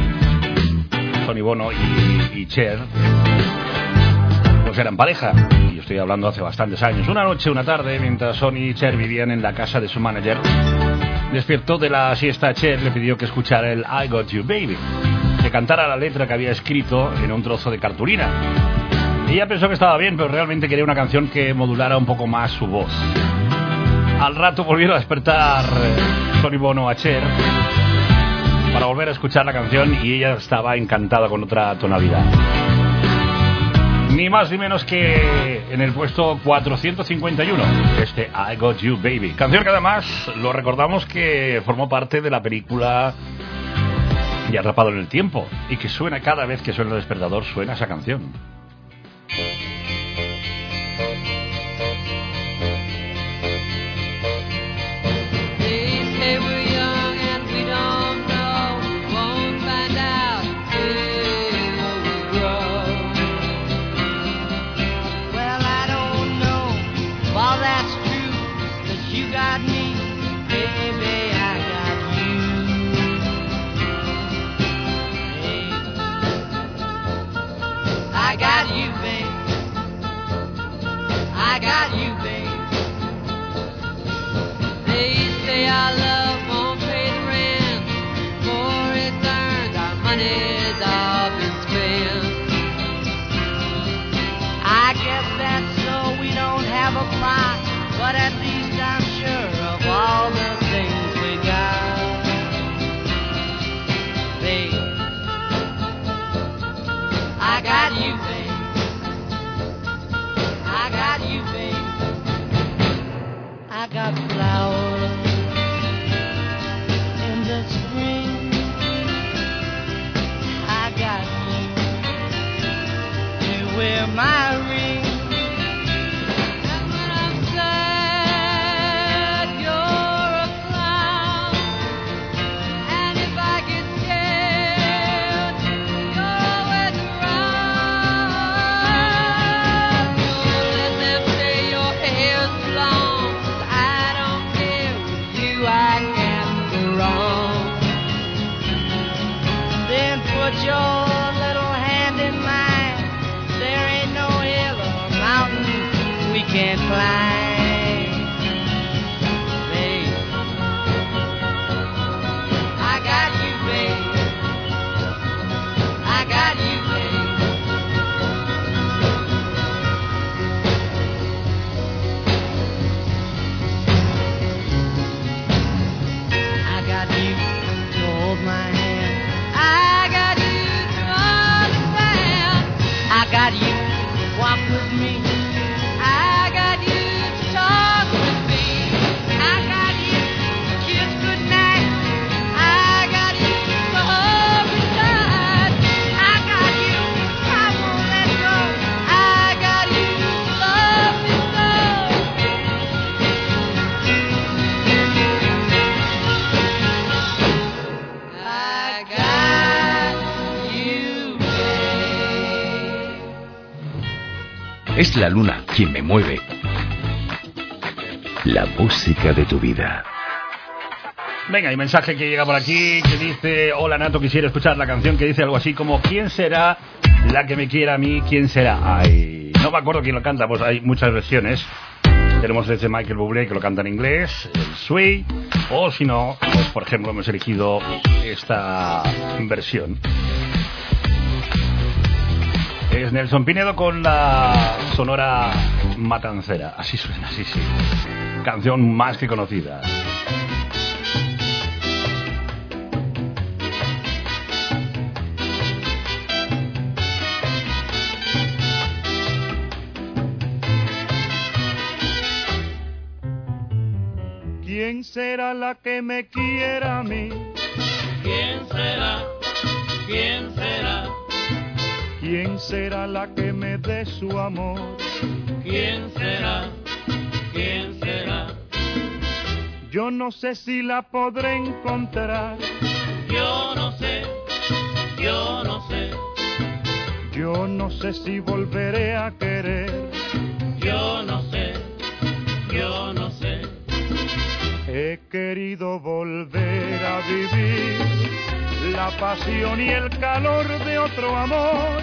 Sony Bono y, y Cher, pues eran pareja. Y estoy hablando hace bastantes años. Una noche, una tarde, mientras Sony y Cher vivían en la casa de su manager, despiertó de la siesta Cher, le pidió que escuchara el I Got You Baby, que cantara la letra que había escrito en un trozo de cartulina. Ella pensó que estaba bien, pero realmente quería una canción que modulara un poco más su voz. Al rato volvieron a despertar eh, Sony Bono a Cher para volver a escuchar la canción y ella estaba encantada con otra tonalidad. Ni más ni menos que en el puesto 451, este I Got You Baby. Canción que además lo recordamos que formó parte de la película Y Atrapado en el Tiempo y que suena cada vez que suena el despertador, suena esa canción. A plot, but at least I'm sure of all the things we got. Babe, I got you, babe. I got you, babe. I got flowers in the spring. I got you to wear my ring. Es la luna quien me mueve. La música de tu vida. Venga, hay mensaje que llega por aquí que dice, hola Nato, quisiera escuchar la canción que dice algo así como, ¿quién será la que me quiera a mí? ¿Quién será? Ay, no me acuerdo quién lo canta, pues hay muchas versiones. Tenemos desde Michael Bublé que lo canta en inglés, el Sway, o si no, pues por ejemplo hemos elegido esta versión. Es Nelson Pinedo con la sonora matancera. Así suena, así sí. Canción más que conocida. ¿Quién será la que me quiera a mí? ¿Quién será? ¿Quién será? ¿Quién será la que me dé su amor? ¿Quién será? ¿Quién será? Yo no sé si la podré encontrar. Yo no sé, yo no sé, Yo no sé si volveré a querer. yo no sé, yo no sé. He querido volver a vivir la pasión y el calor de otro amor,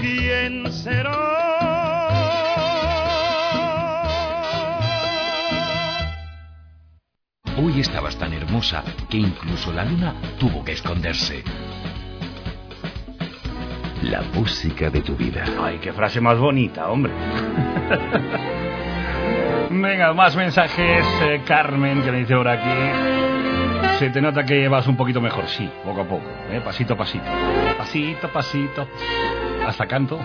¿Quién será? Hoy estabas tan hermosa que incluso la luna tuvo que esconderse. La música de tu vida. Ay, qué frase más bonita, hombre. Venga, más mensajes. eh, Carmen, que me dice ahora aquí. Se te nota que vas un poquito mejor, sí, poco a poco, eh, pasito a pasito. Pasito a pasito. Hasta canto,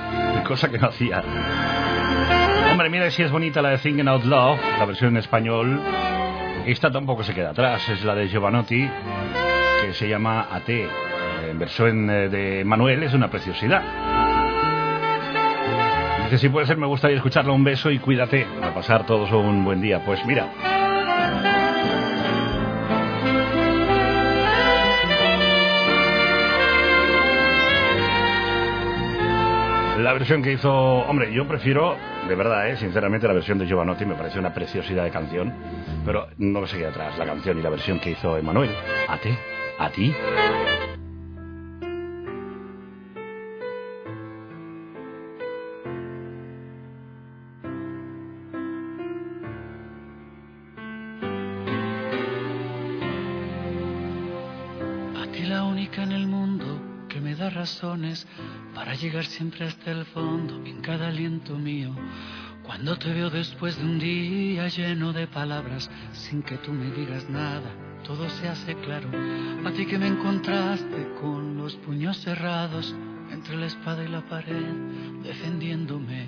cosa que no hacía. Hombre, mira si es bonita la de Thinking Out Loud, la versión en español. Esta tampoco se queda atrás, es la de Giovanotti, que se llama AT. En versión eh, de Manuel es una preciosidad. Dice, si puede ser, me gustaría escucharla. Un beso y cuídate. A pasar todos un buen día. Pues mira. La versión que hizo, hombre, yo prefiero, de verdad, eh, sinceramente, la versión de Giovanotti me parece una preciosidad de canción, pero no se queda atrás la canción y la versión que hizo Emanuel. ¿A ti? ¿A ti? Razones para llegar siempre hasta el fondo en cada aliento mío. Cuando te veo después de un día lleno de palabras, sin que tú me digas nada, todo se hace claro. A ti que me encontraste con los puños cerrados entre la espada y la pared, defendiéndome,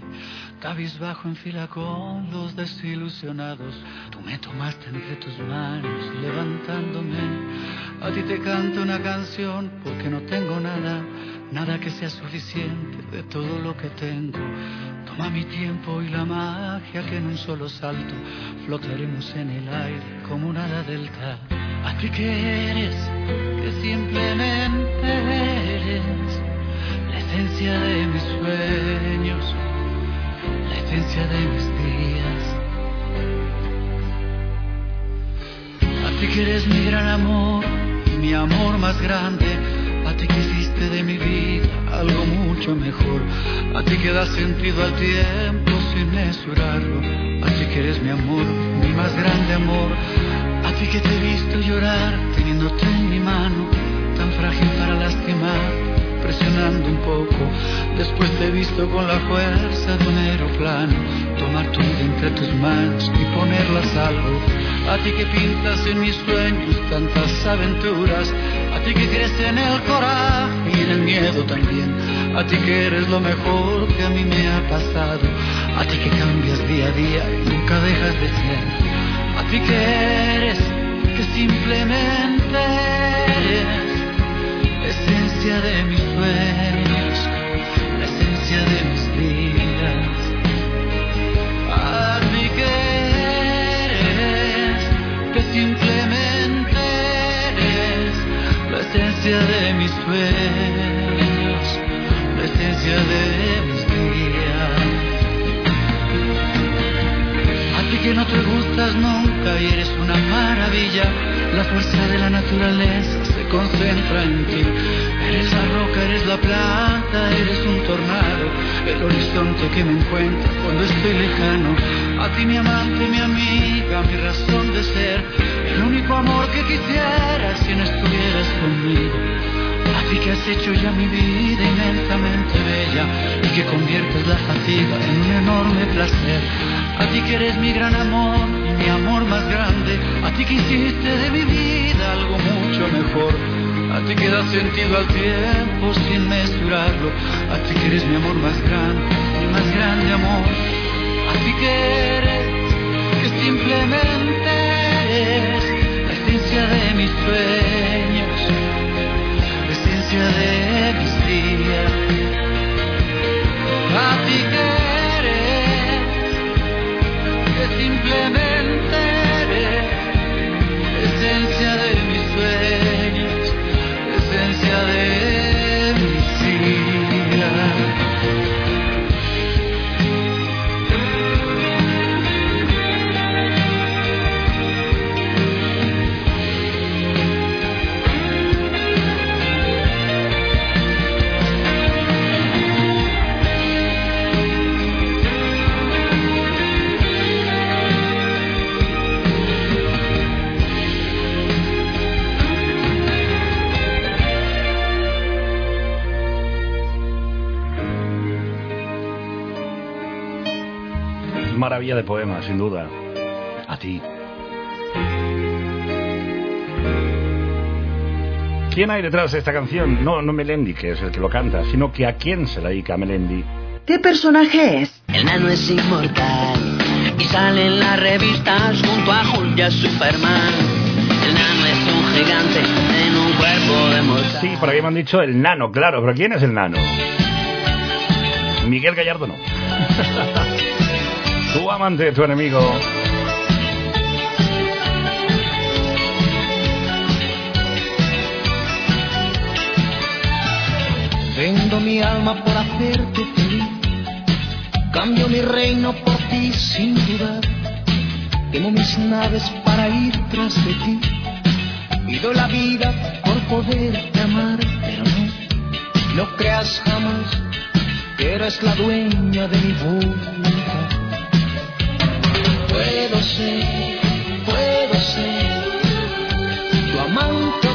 cabizbajo en fila con los desilusionados. Tú me tomaste entre tus manos, levantándome. A ti te canto una canción porque no tengo nada, nada que sea suficiente de todo lo que tengo. Toma mi tiempo y la magia que en un solo salto flotaremos en el aire como una hada delta. A ti que eres, que simplemente eres la esencia de mis sueños, la esencia de mis días. A ti que eres mi gran amor, mi amor más grande, ti que hiciste de mi vida algo mucho mejor, a ti que das sentido al tiempo sin mesurarlo, a ti que eres mi amor, mi más grande amor, a ti que te he visto llorar teniéndote en mi mano, tan frágil para lastimar presionando un poco. Después te he visto con la fuerza de un aeroplano, tomar tu vida entre tus manos y ponerla a salvo. A ti que pintas en mis sueños tantas aventuras, a ti que crees en el coraje y en el miedo también. A ti que eres lo mejor que a mí me ha pasado. A ti que cambias día a día y nunca dejas de ser. A ti que eres, que simplemente eres esencia de mis sueños, de mis días. A ti que no te gustas nunca y eres una maravilla, la fuerza de la naturaleza se concentra en ti. Eres la roca, eres la planta, eres un tornado, el horizonte que me encuentra cuando estoy lejano. A ti mi amante, mi amiga, mi razón de ser, el único amor que quisiera si no estuvieras conmigo. Ti que has hecho ya mi vida inmensamente bella y que conviertes la fatiga en un enorme placer. A ti que eres mi gran amor y mi amor más grande. A ti que hiciste de mi vida algo mucho mejor. A ti que das sentido al tiempo sin mesurarlo. A ti que eres mi amor más grande, mi más grande amor. A ti que eres, que simplemente eres la esencia de mis sueños, esencia de mis días. A ti que eres, que simplemente eres esencia de mis sueños, esencia de Maravilla de poema, sin duda. A ti. ¿Quién hay detrás de esta canción? No, no Melendi, que es el que lo canta, sino que a quién se la dedica Melendi. ¿Qué personaje es? El nano es inmortal y sale en las revistas junto a Hulk y a Superman. El nano es un gigante en un cuerpo de mortal. Sí, por aquí me han dicho el nano, claro, pero ¿quién es el nano? Miguel Gallardo no. tu amante, tu enemigo. Vendo mi alma por hacerte feliz. Cambio mi reino por ti sin dudar. Quemo mis naves para ir tras de ti. Doy la vida por poderte amar, pero no, no creas jamás que eres la dueña de mi voluntad. Puedo ser, puedo ser tu amante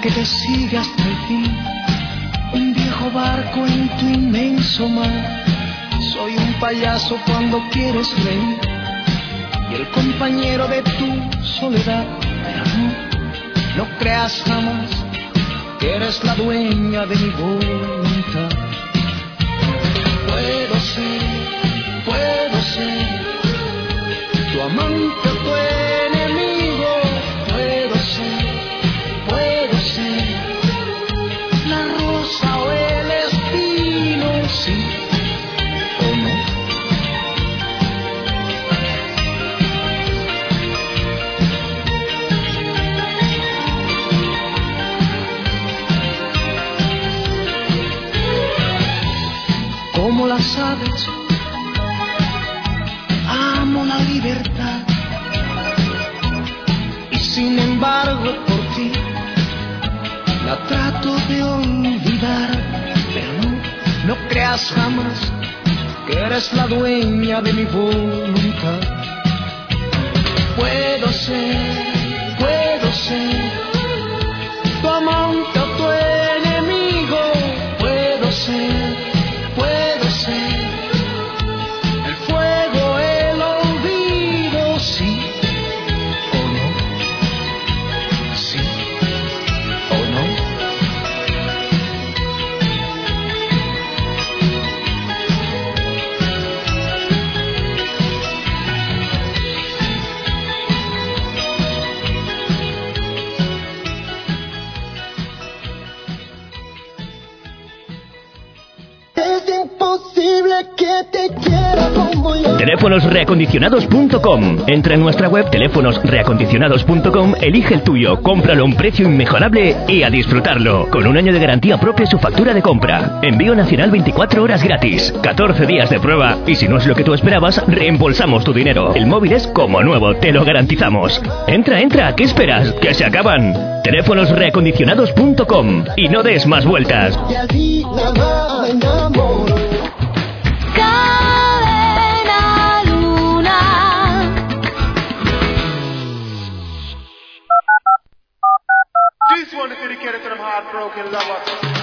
que te sigue hasta el fin, un viejo barco en tu inmenso mar. Soy un payaso cuando quieres reír y el compañero de tu soledad. Pero no, no creas jamás que eres la dueña de mi voluntad. Puedo ser, puedo ser tu amante amo la libertad. Y sin embargo por ti la trato de olvidar, pero no, no creas jamás que eres la dueña de mi voluntad. Puedo ser, puedo ser. teléfonosreacondicionados.com. Entra en nuestra web teléfonosreacondicionados.com, elige el tuyo, cómpralo a un precio inmejorable y a disfrutarlo. Con un año de garantía propia su factura de compra. Envío nacional 24 horas gratis, 14 días de prueba y si no es lo que tú esperabas, reembolsamos tu dinero. El móvil es como nuevo, te lo garantizamos. Entra, entra, ¿qué esperas? Que se acaban. Teléfonosreacondicionados.com y no des más vueltas. heartbroken lover.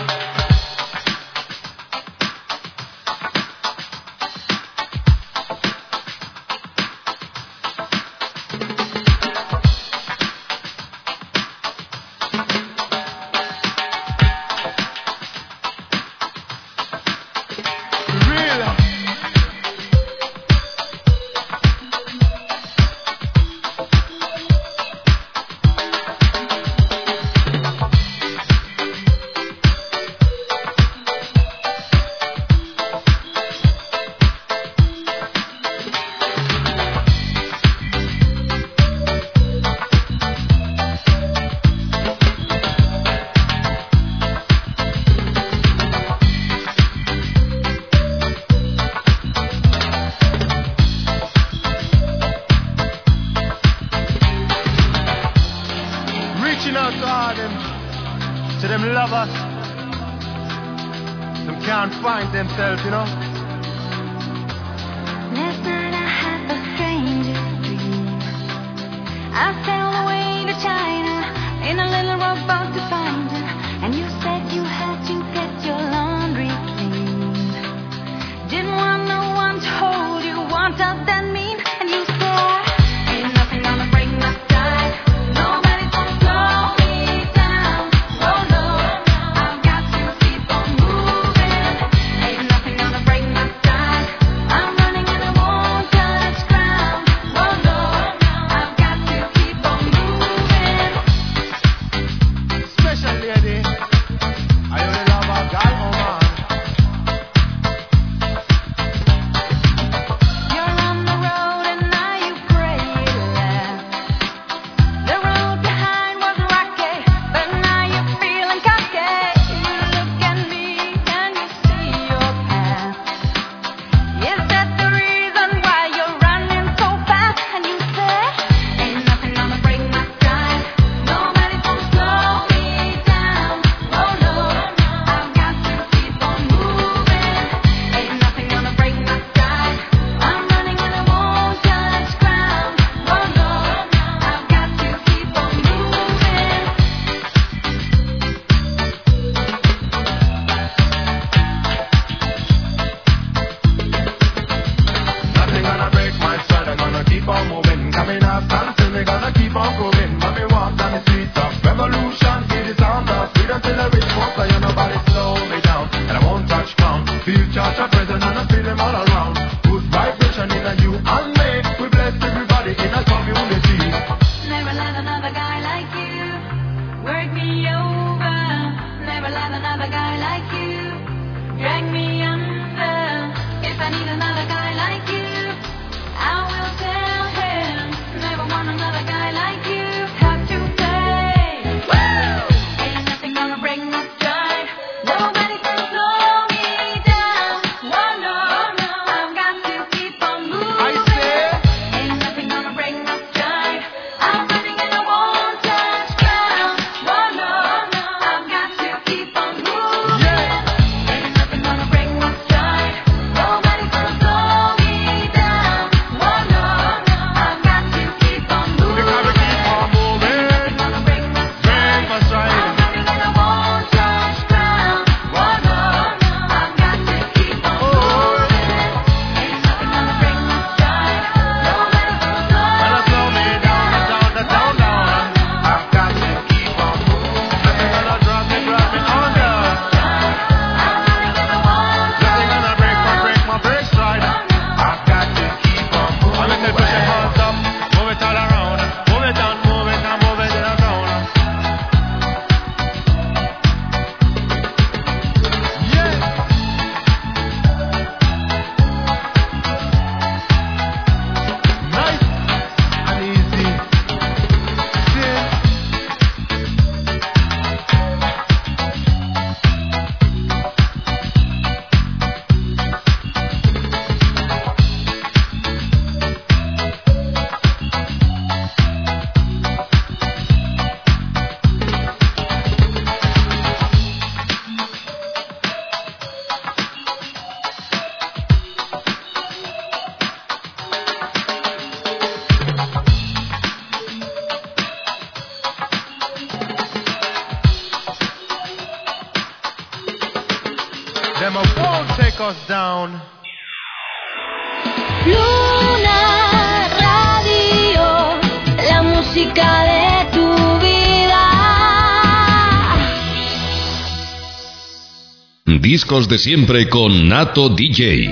Discos de siempre con Nato DJ.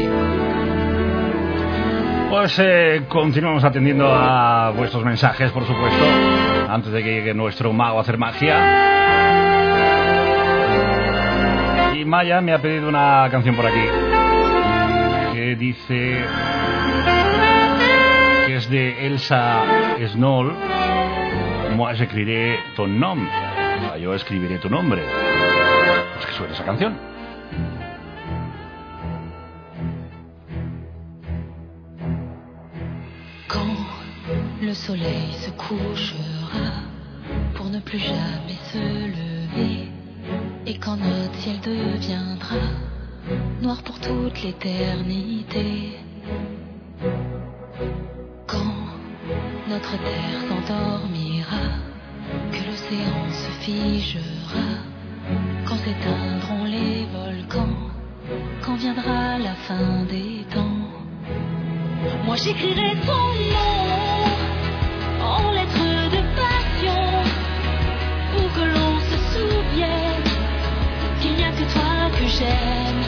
Pues eh, continuamos atendiendo a vuestros mensajes, por supuesto, antes de que llegue nuestro mago a hacer magia. Y Maya me ha pedido una canción por aquí que dice que es de Elsa Snoll. Moi j'écriré ton nom. O sea, yo escribiré tu nombre. Pues que suena esa canción. Soleil se couchera pour ne plus jamais se lever et quand notre ciel deviendra noir pour toute l'éternité. Quand notre terre s'endormira, que l'océan se figera, quand s'éteindront les volcans, quand viendra la fin des temps. Moi j'écrirai ton nom en lettres de passion pour que l'on se souvienne qu'il n'y a que toi que j'aime.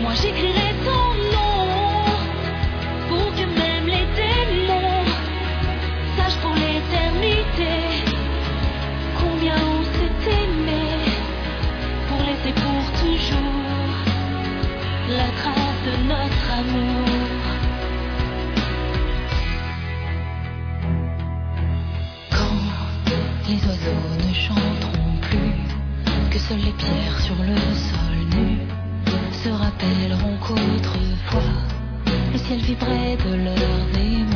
Moi j'écrirai ton ne chanteront plus, que seules les pierres sur le sol nu se rappelleront qu'autrefois le ciel vibrait de leurs émois.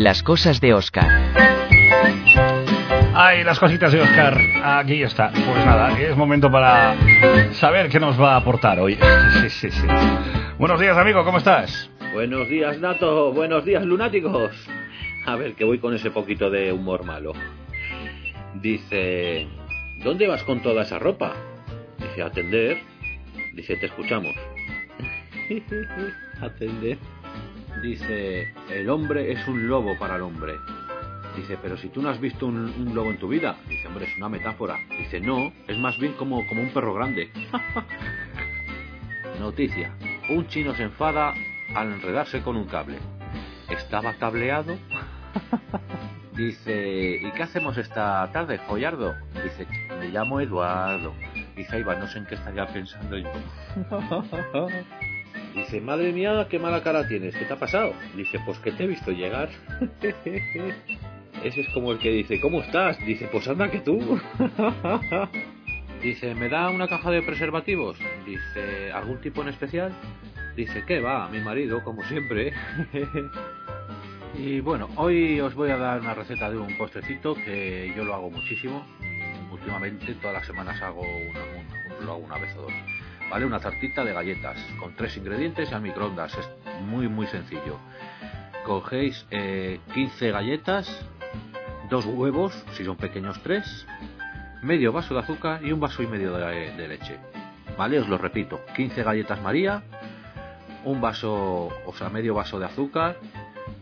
Las cosas de Oscar. Ay, las cositas de Oscar. Aquí está. Pues nada, es momento para saber qué nos va a aportar hoy. Sí, sí, sí. Buenos días, amigo, ¿cómo estás? Buenos días, Nato. Buenos días, lunáticos. A ver, que voy con ese poquito de humor malo. Dice, ¿dónde vas con toda esa ropa? Dice, atender. Dice, te escuchamos. atender. Dice, el hombre es un lobo para el hombre. Dice, pero si tú no has visto un, un lobo en tu vida. Dice, hombre, es una metáfora. Dice, no, es más bien como, como un perro grande. Noticia. Un chino se enfada al enredarse con un cable. ¿Estaba cableado? Dice, ¿y qué hacemos esta tarde, Follardo? Dice, me llamo Eduardo. Dice, ahí va, no sé en qué estaría pensando yo. Dice, madre mía, qué mala cara tienes, ¿qué te ha pasado? Dice, pues que te he visto llegar. Ese es como el que dice, ¿cómo estás? Dice, pues anda que tú. Dice, ¿me da una caja de preservativos? Dice, ¿algún tipo en especial? Dice, ¿qué va? Mi marido, como siempre. y bueno, hoy os voy a dar una receta de un postrecito que yo lo hago muchísimo. Últimamente, todas las semanas hago una- lo hago una vez o dos. ¿Vale? Una tartita de galletas con tres ingredientes al microondas. Es muy, muy sencillo. Cogéis eh, 15 galletas, dos huevos, si son pequeños tres, medio vaso de azúcar y un vaso y medio de, de leche. ¿Vale? Os lo repito. 15 galletas María, un vaso, o sea, medio vaso de azúcar,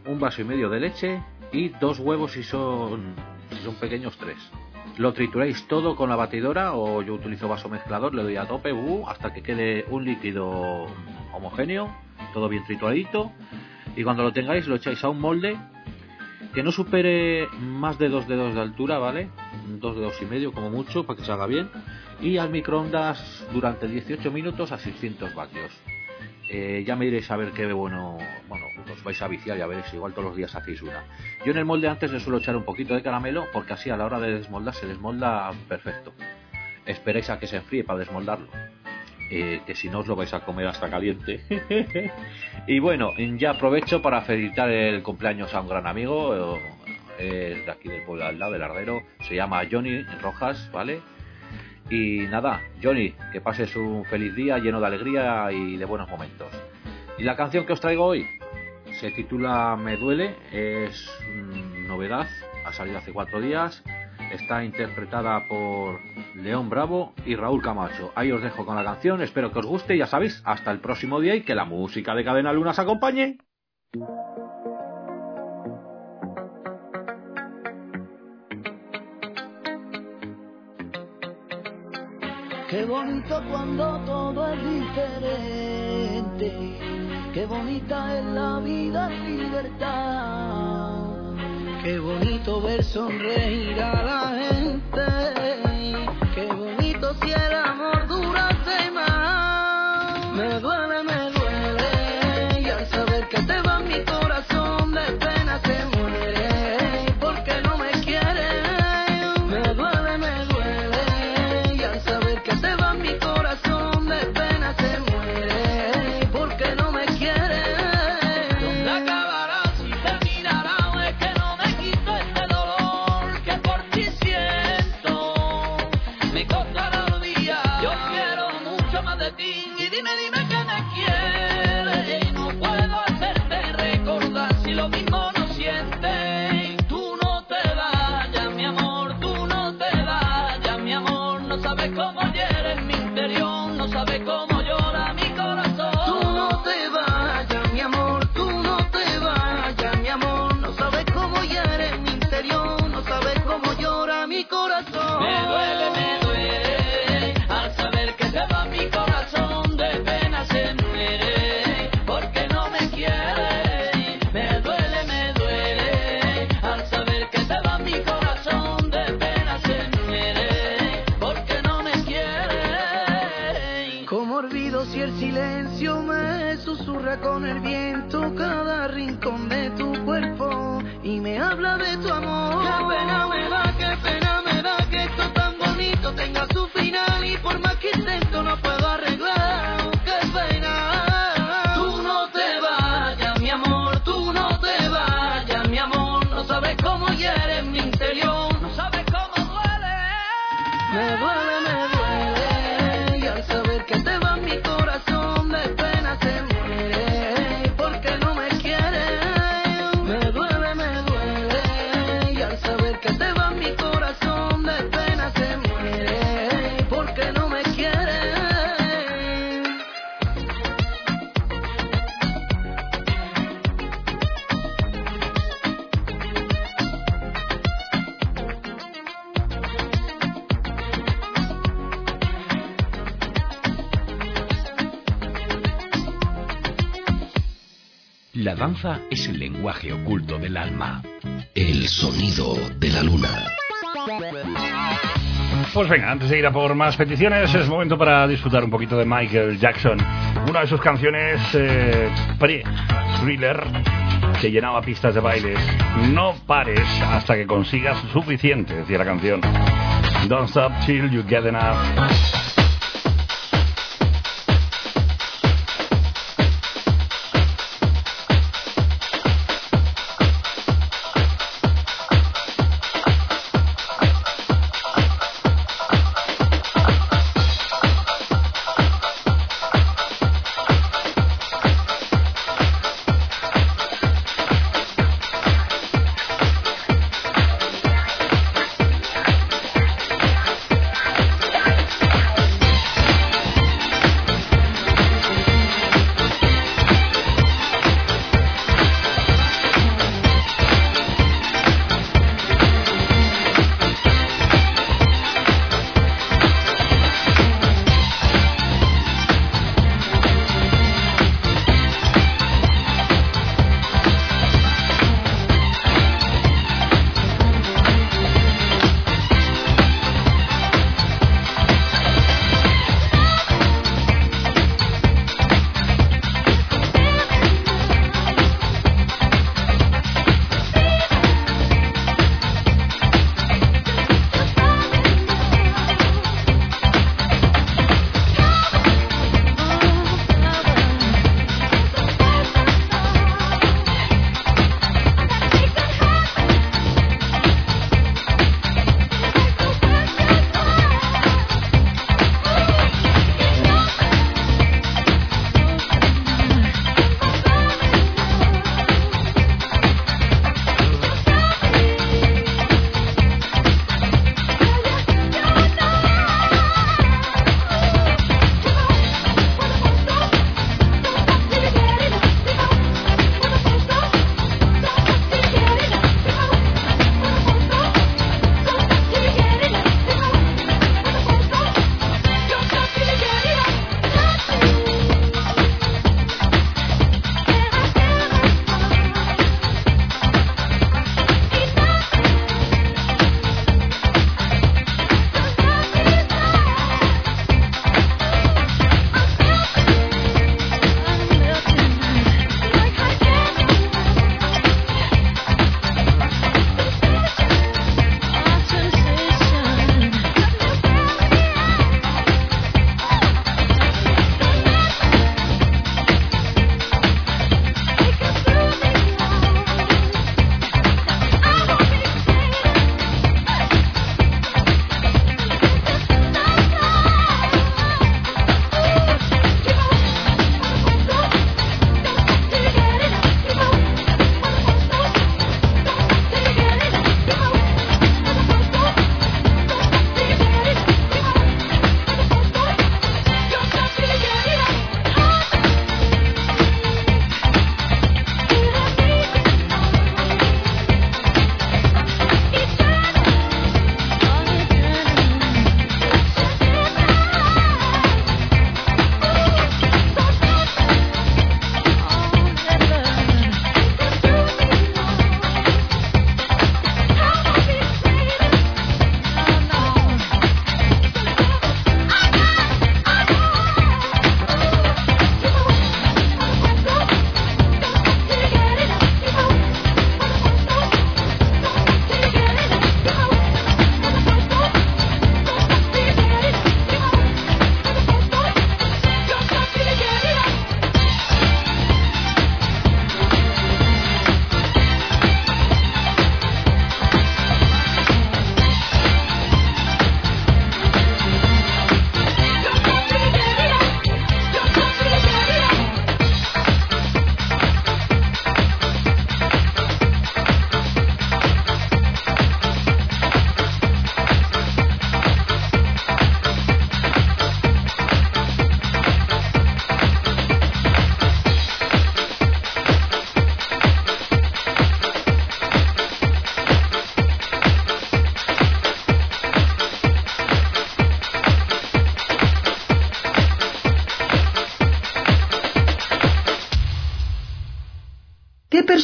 un vaso y medio de leche y dos huevos si son, si son pequeños tres. Lo trituráis todo con la batidora o yo utilizo vaso mezclador, le doy a tope uh, hasta que quede un líquido homogéneo, todo bien trituradito. Y cuando lo tengáis lo echáis a un molde que no supere más de dos dedos de altura, ¿vale? Dos dedos y medio como mucho para que se haga bien. Y al microondas durante 18 minutos a 600 vatios. Eh, ya me diréis a ver qué bueno, bueno, os vais a viciar y a ver si igual todos los días hacéis una. Yo en el molde antes le suelo echar un poquito de caramelo porque así a la hora de desmoldar se desmolda perfecto. Esperéis a que se enfríe para desmoldarlo. Eh, que si no os lo vais a comer hasta caliente. y bueno, ya aprovecho para felicitar el cumpleaños a un gran amigo, eh, de aquí del pueblo al lado del Ardero, se llama Johnny Rojas, ¿vale? Y nada, Johnny, que pases un feliz día lleno de alegría y de buenos momentos. Y la canción que os traigo hoy se titula Me duele, es novedad, ha salido hace cuatro días, está interpretada por León Bravo y Raúl Camacho. Ahí os dejo con la canción, espero que os guste ya sabéis, hasta el próximo día y que la música de Cadena Luna os acompañe. Qué bonito cuando todo es diferente. Qué bonita es la vida sin libertad. Qué bonito ver sonreír a la gente. Qué bonito si el Pues venga, antes de ir a por más peticiones, es momento para disfrutar un poquito de Michael Jackson. Una de sus canciones eh, pre-thriller que llenaba pistas de bailes. No pares hasta que consigas suficiente, decía la canción. Don't stop till you get enough.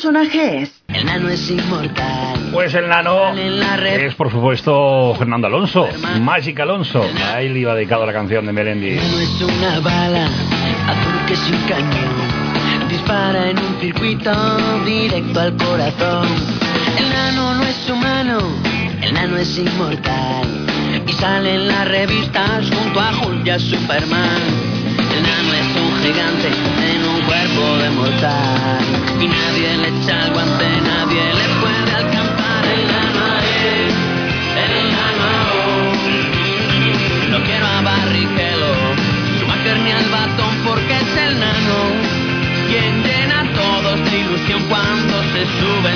Personaje es? El nano es inmortal. Pues el nano es, por supuesto, Fernando Alonso, Magic Alonso. A él iba dedicado la canción de Melendi. El nano es una bala, azul que es un cañón. Dispara en un circuito directo al corazón. El nano no es humano, el nano es inmortal. Y sale en las revistas junto a Hulk y a Superman. El nano es un gigante de mortal. Y nadie le echa el guante, nadie le puede alcanzar. El nano es, el nano. No quiero a Barrichello, Schumacher ni al batón porque es el nano. Quien llena a todos de ilusión cuando se sube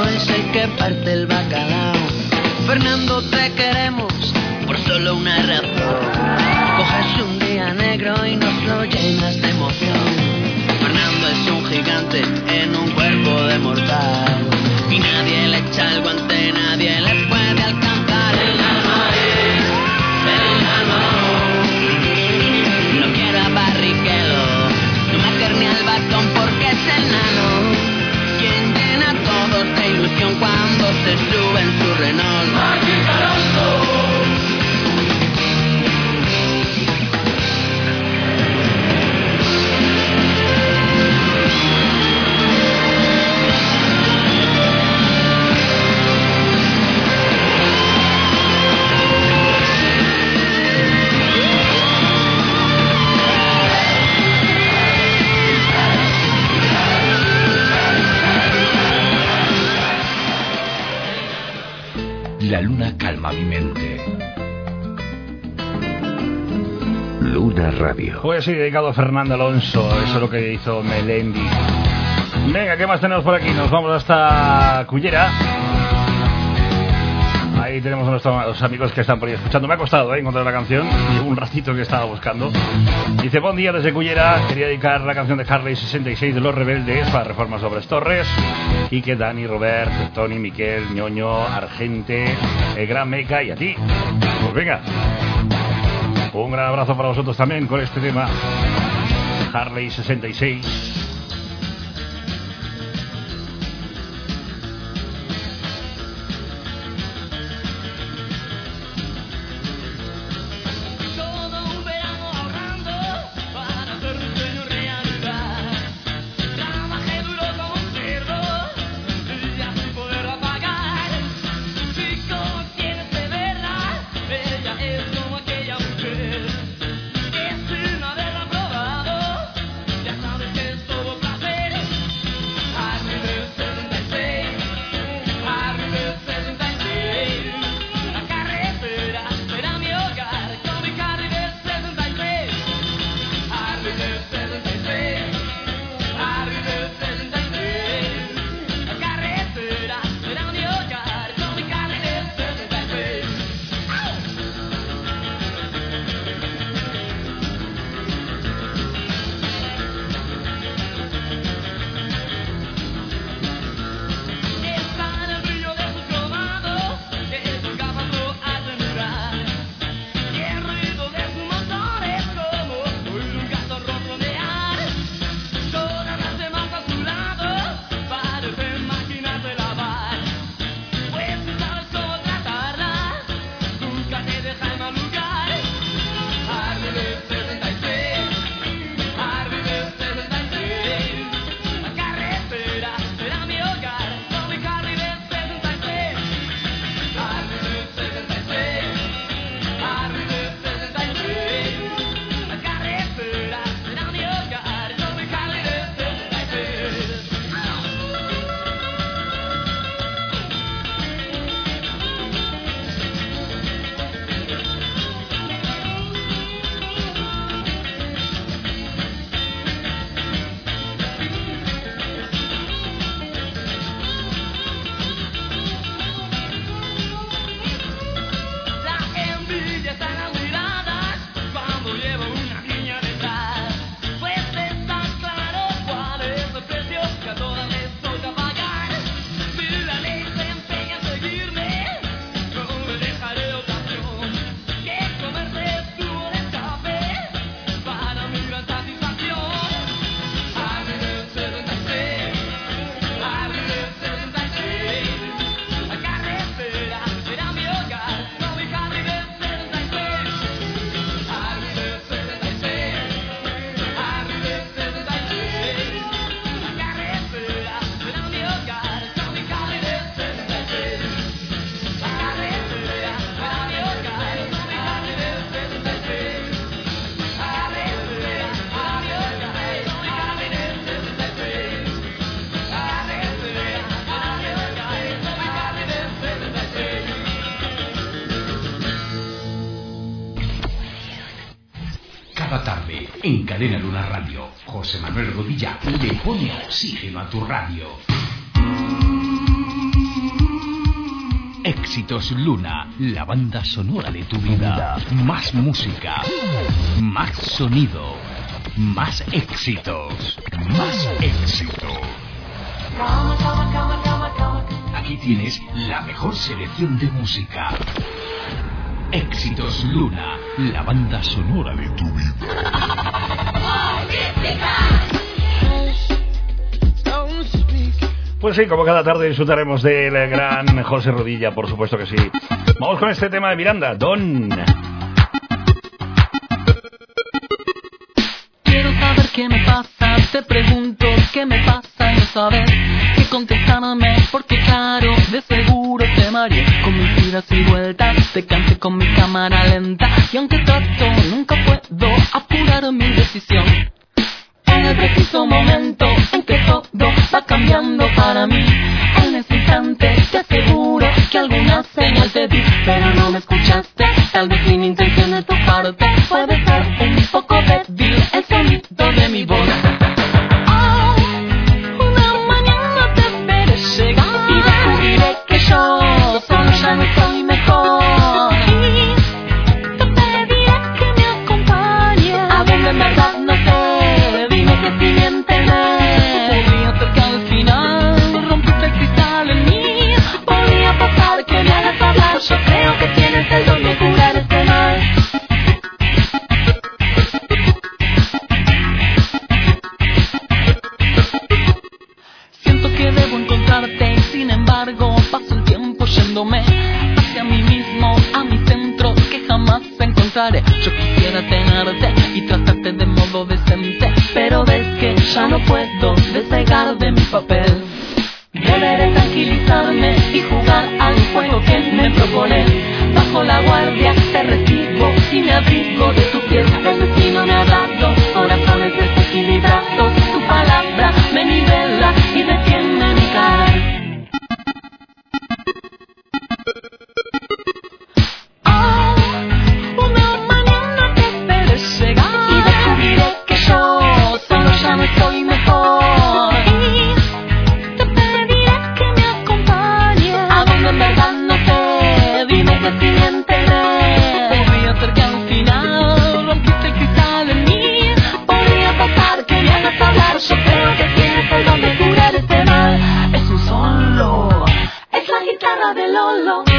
circuito es Sí, dedicado a Fernando Alonso. Eso es lo que hizo Melendi. Venga, ¿qué más tenemos por aquí? Nos vamos hasta Cullera. Ahí tenemos a nuestros amigos que están por ahí escuchando. Me ha costado ¿eh? encontrar la canción. Llevo un ratito que estaba buscando. Dice, buen día desde Cullera. Quería dedicar la canción de Harley 66 de Los Rebeldes para Reformas sobre Torres. Y que Dani, Robert, Tony, Miquel, Ñoño, Argente, el Gran Meca y a ti. Pues venga. Un gran abrazo para vosotros también con este tema. Harley 66. oxígeno a tu radio. Éxitos Luna, la banda sonora de tu vida. Más música, más sonido, más éxitos, más éxito. Aquí tienes la mejor selección de música. Éxitos Luna, la banda sonora de tu vida. Pues sí, como cada tarde disfrutaremos del gran José Rodilla, por supuesto que sí. Vamos con este tema de Miranda, Don. lo, lo.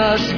must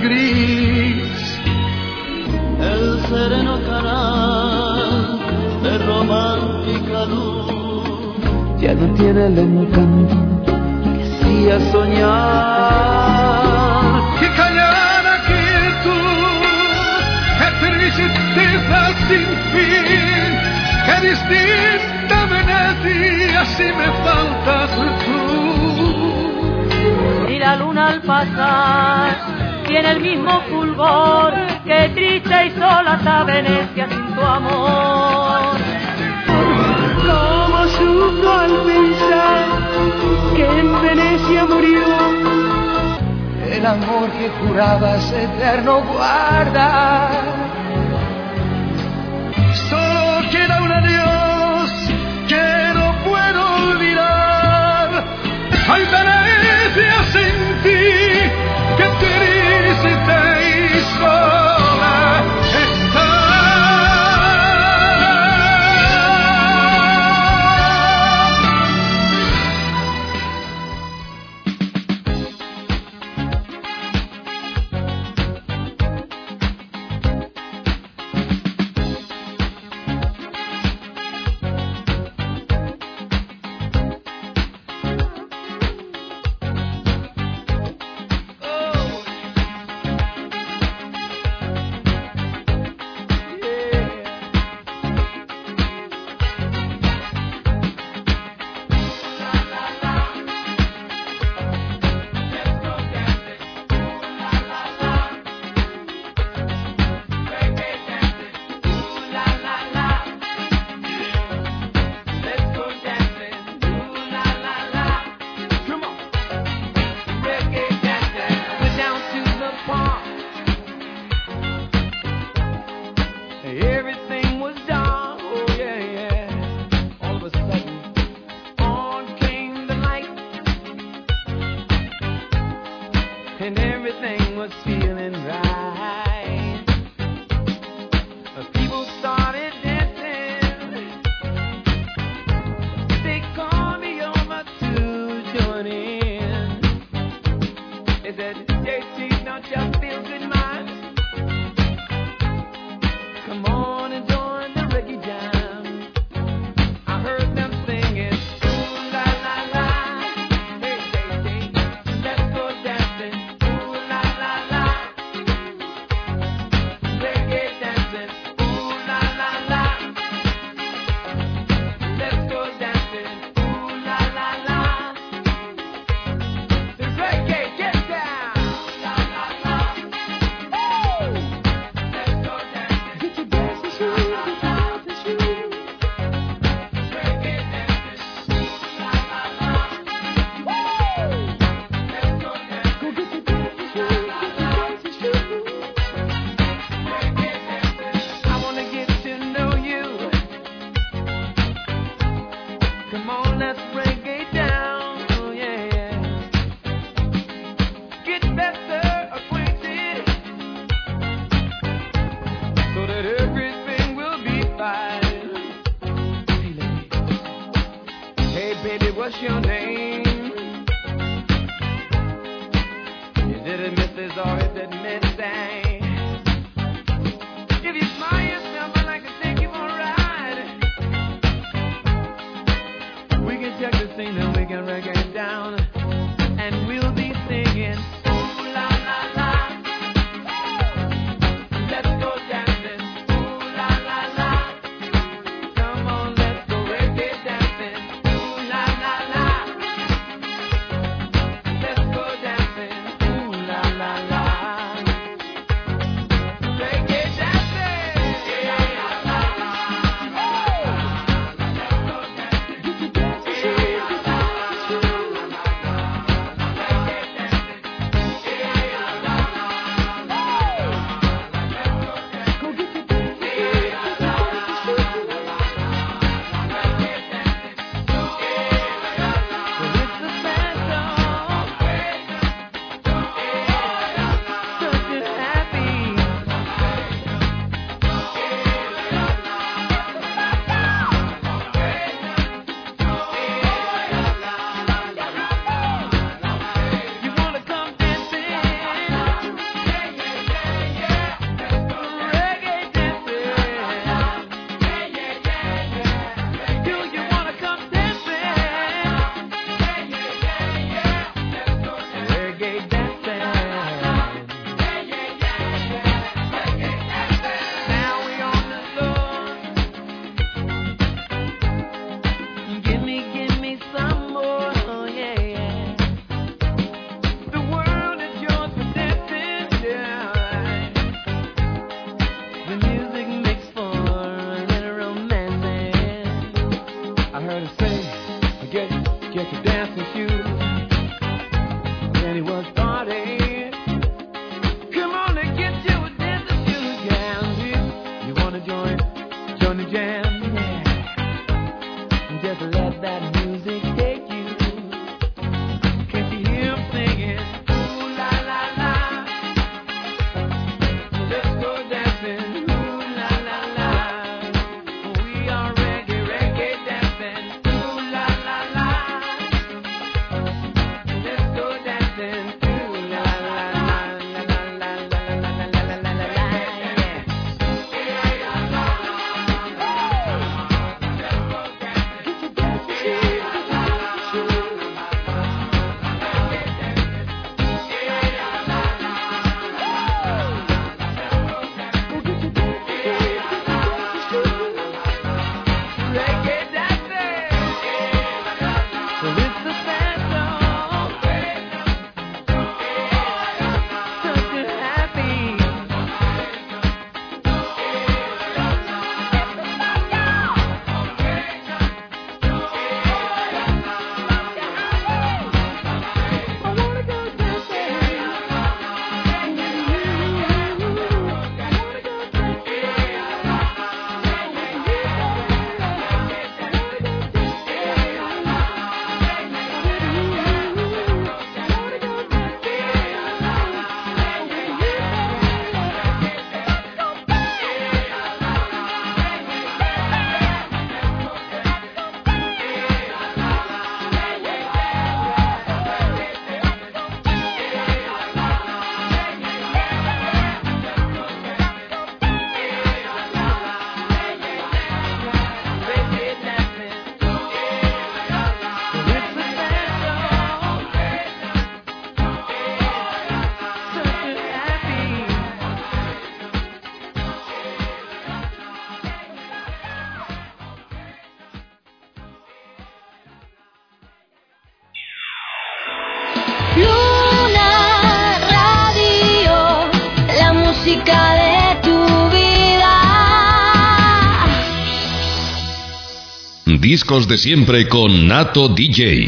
discos de siempre con Nato DJ.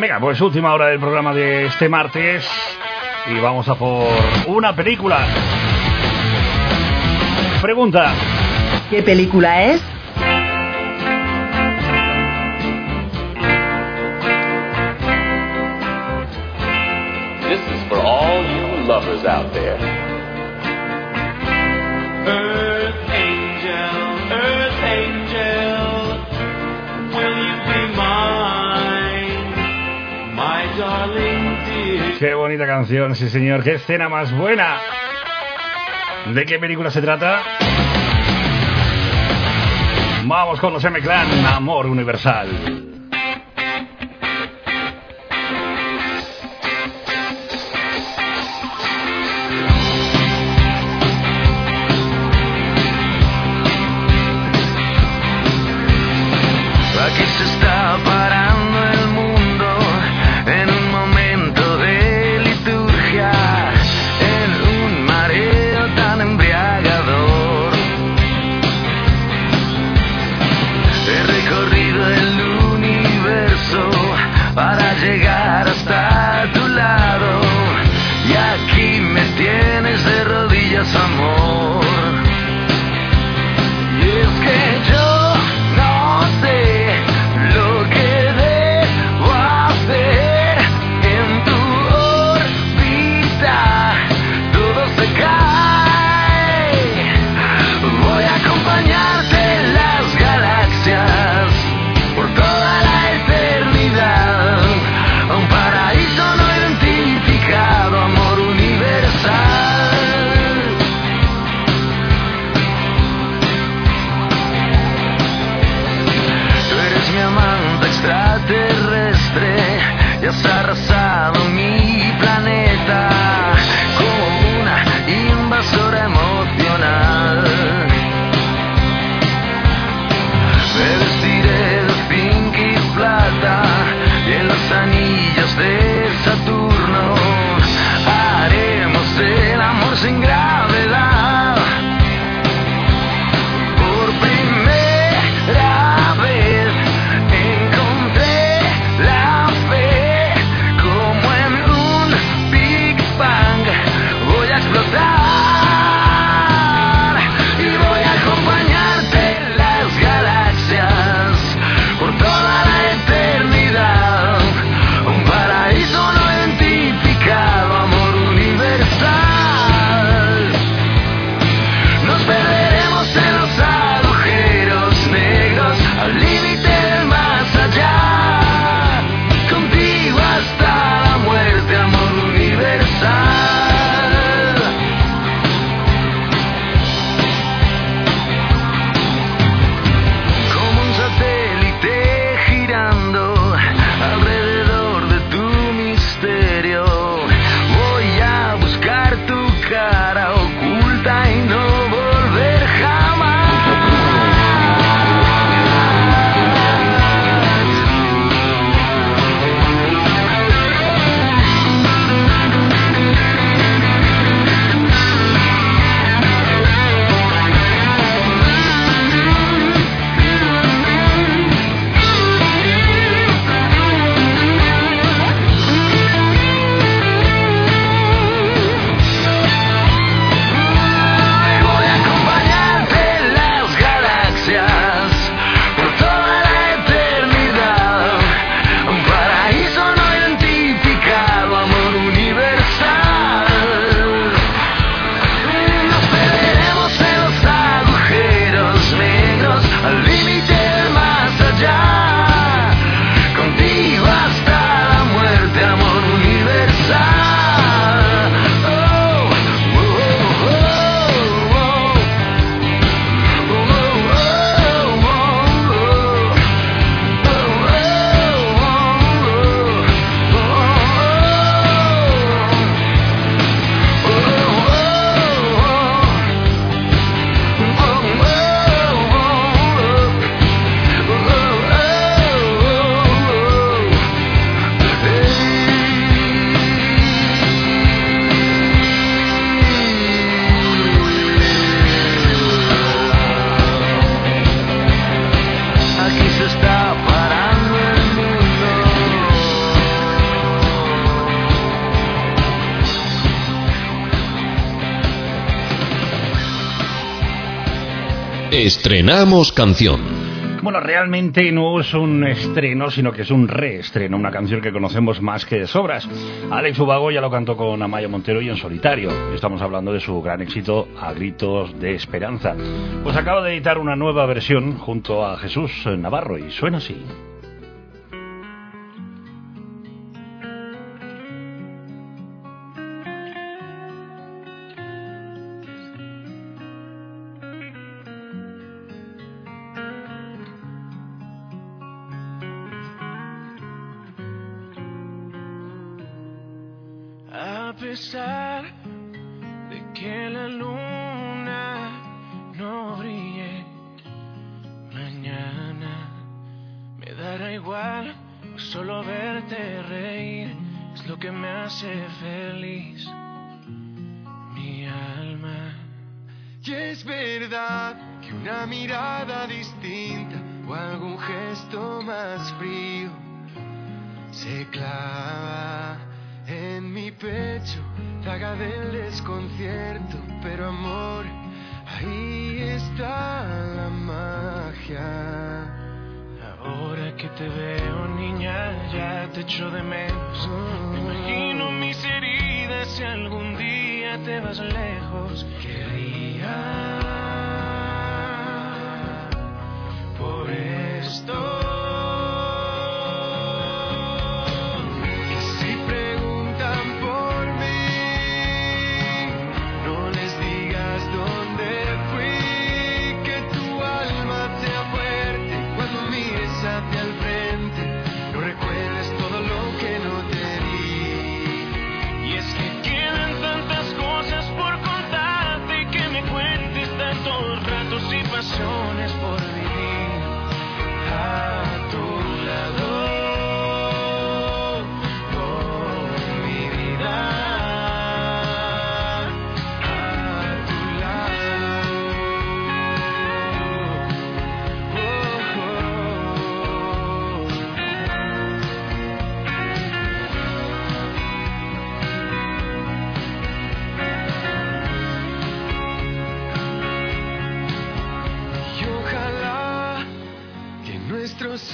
Venga, pues última hora del programa de este martes y vamos a por una película. Pregunta. ¿Qué película es? sí señor, qué escena más buena. ¿De qué película se trata? Vamos con los M-Clan, Amor Universal. Estrenamos canción. Bueno, realmente no es un estreno, sino que es un reestreno, una canción que conocemos más que de sobras. Alex Ubago ya lo cantó con Amaya Montero y en solitario. Estamos hablando de su gran éxito A Gritos de Esperanza. Pues acaba de editar una nueva versión junto a Jesús Navarro y suena así. Te veo, niña, ya te echo de menos. Me imagino mis heridas si algún día te vas lejos. Quería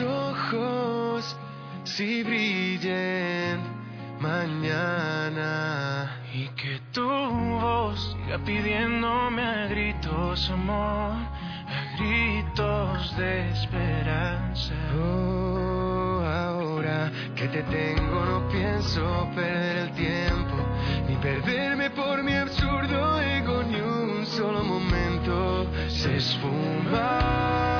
ojos sí brillen mañana. Y que tu voz siga pidiéndome a gritos amor, a gritos de esperanza. Oh, ahora que te tengo no pienso perder el tiempo, ni perderme por mi absurdo ego ni un solo momento. Se esfuma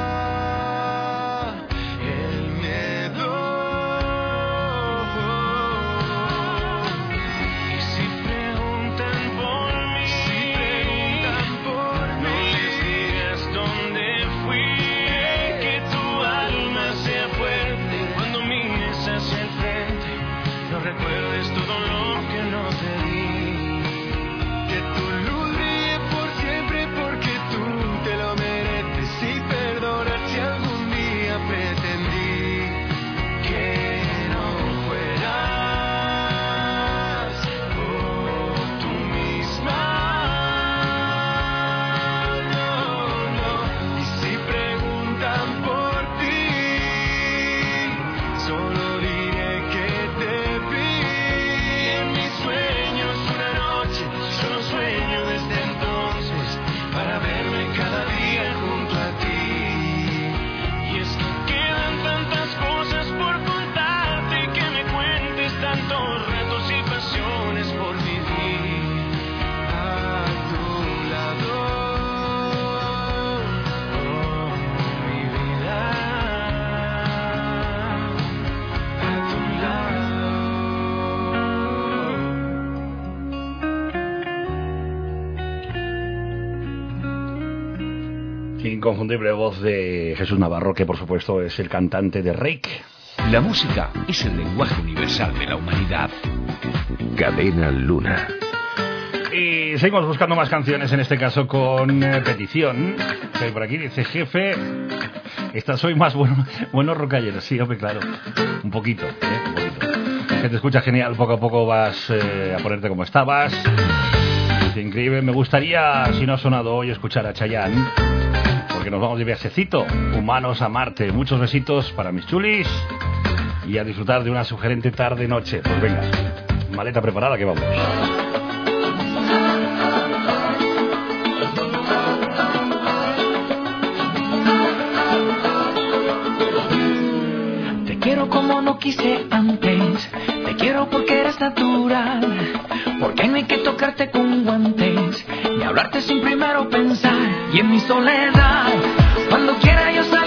Inconfundible voz de Jesús Navarro, que por supuesto es el cantante de Rake. La música es el lenguaje universal de la humanidad. Cadena Luna. Y seguimos buscando más canciones, en este caso con eh, petición. Por aquí dice jefe, Esta soy más bueno, bueno rocallero, sí, hombre, claro. Un poquito, ¿eh? Un poquito. Que te escucha genial, poco a poco vas eh, a ponerte como estabas. Es increíble. Me gustaría, si no ha sonado hoy, escuchar a Chayanne. Porque nos vamos de viajecito. Humanos a Marte. Muchos besitos para mis chulis. Y a disfrutar de una sugerente tarde-noche. Pues venga, maleta preparada que vamos. Te quiero como no quise antes. Te quiero porque eres natural. Porque no hay que tocarte con guantes. Ni hablarte sin primero pensar. Y en mi soledad, cuando quiera yo salir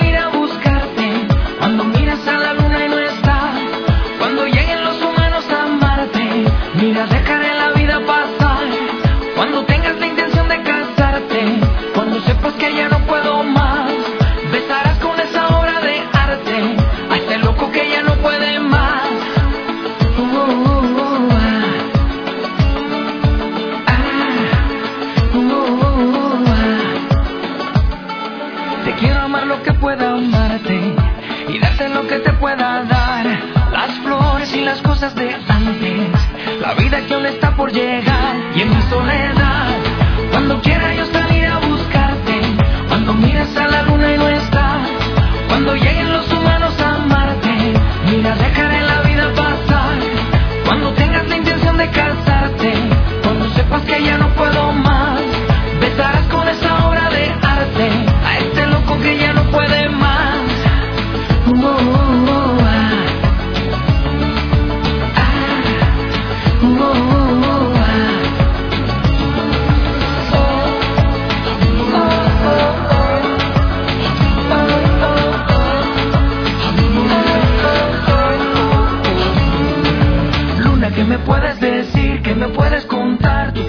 vida que aún está por llegar y en mi soledad. Cuando quiera yo salir a buscarte, cuando mires a la luna y no está, cuando lleguen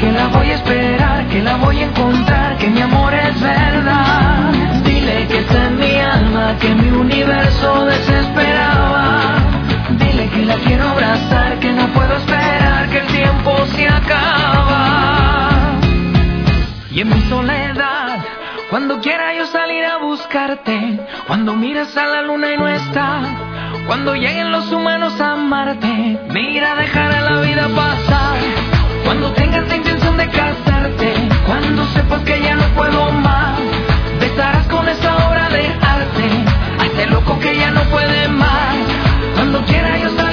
Que la voy a esperar, que la voy a encontrar, que mi amor es verdad. Dile que está en mi alma, que mi universo desesperaba. Dile que la quiero abrazar, que no puedo esperar, que el tiempo se acaba. Y en mi soledad, cuando quiera yo salir a buscarte, cuando miras a la luna y no está, cuando lleguen los humanos a amarte, mira, dejaré la vida pasar. Cuando tengas la intención de casarte, cuando sepas que ya no puedo más, besarás con esa obra de arte a este loco que ya no puede más. Cuando quiera yo salir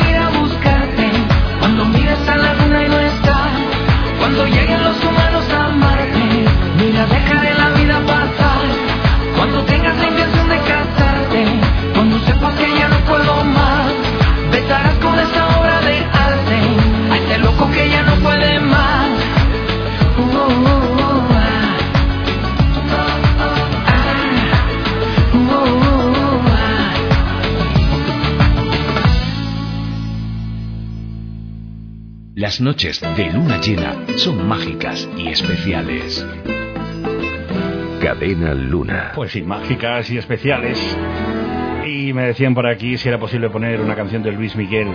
Las noches de luna llena son mágicas y especiales. Cadena Luna. Pues sí, mágicas y especiales. Y me decían por aquí si era posible poner una canción de Luis Miguel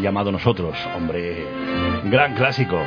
llamado Nosotros. Hombre, gran clásico.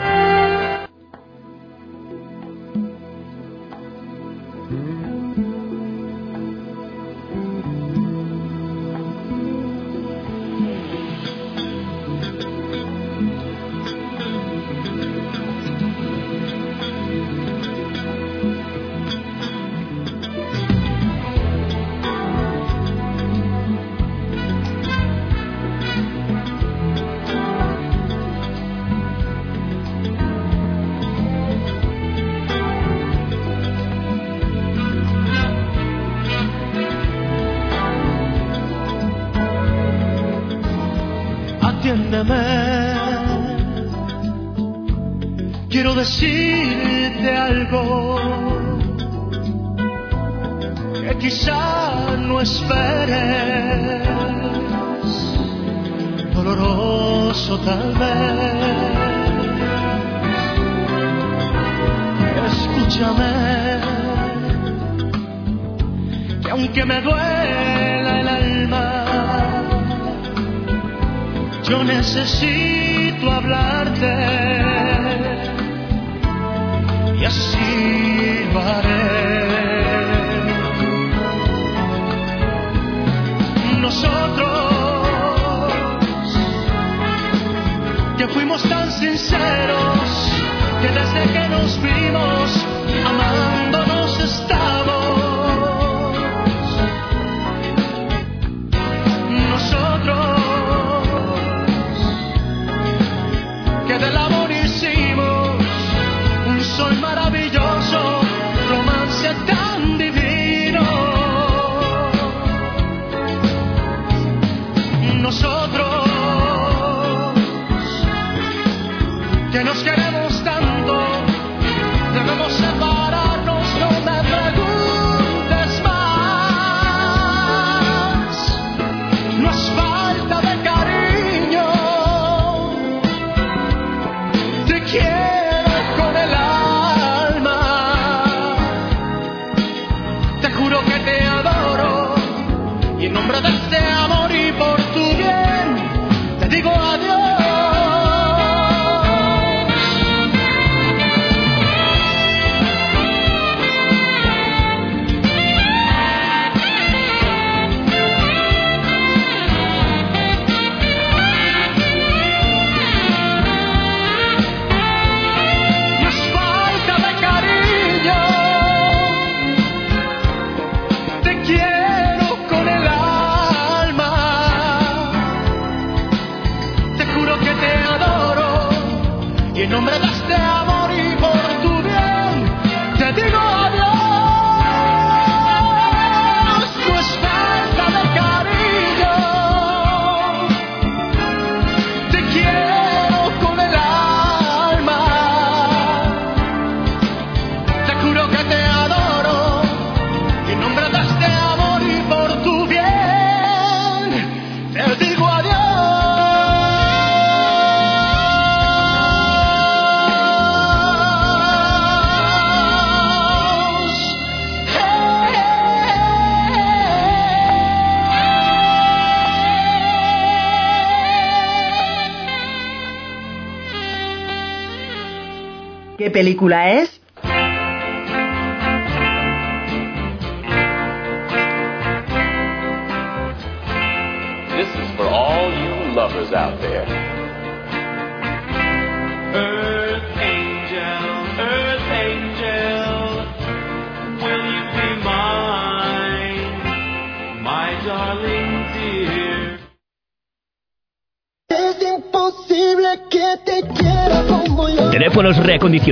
película es?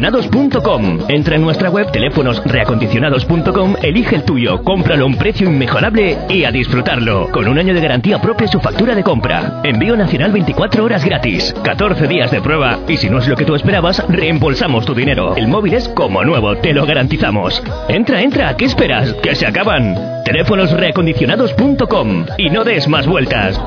reacondicionados.com. Entra en nuestra web teléfonosreacondicionados.com, elige el tuyo, cómpralo a un precio inmejorable y a disfrutarlo. Con un año de garantía propia su factura de compra. Envío nacional 24 horas gratis, 14 días de prueba y si no es lo que tú esperabas, reembolsamos tu dinero. El móvil es como nuevo, te lo garantizamos. Entra, entra, ¿qué esperas? Que se acaban. Teléfonosreacondicionados.com y no des más vueltas.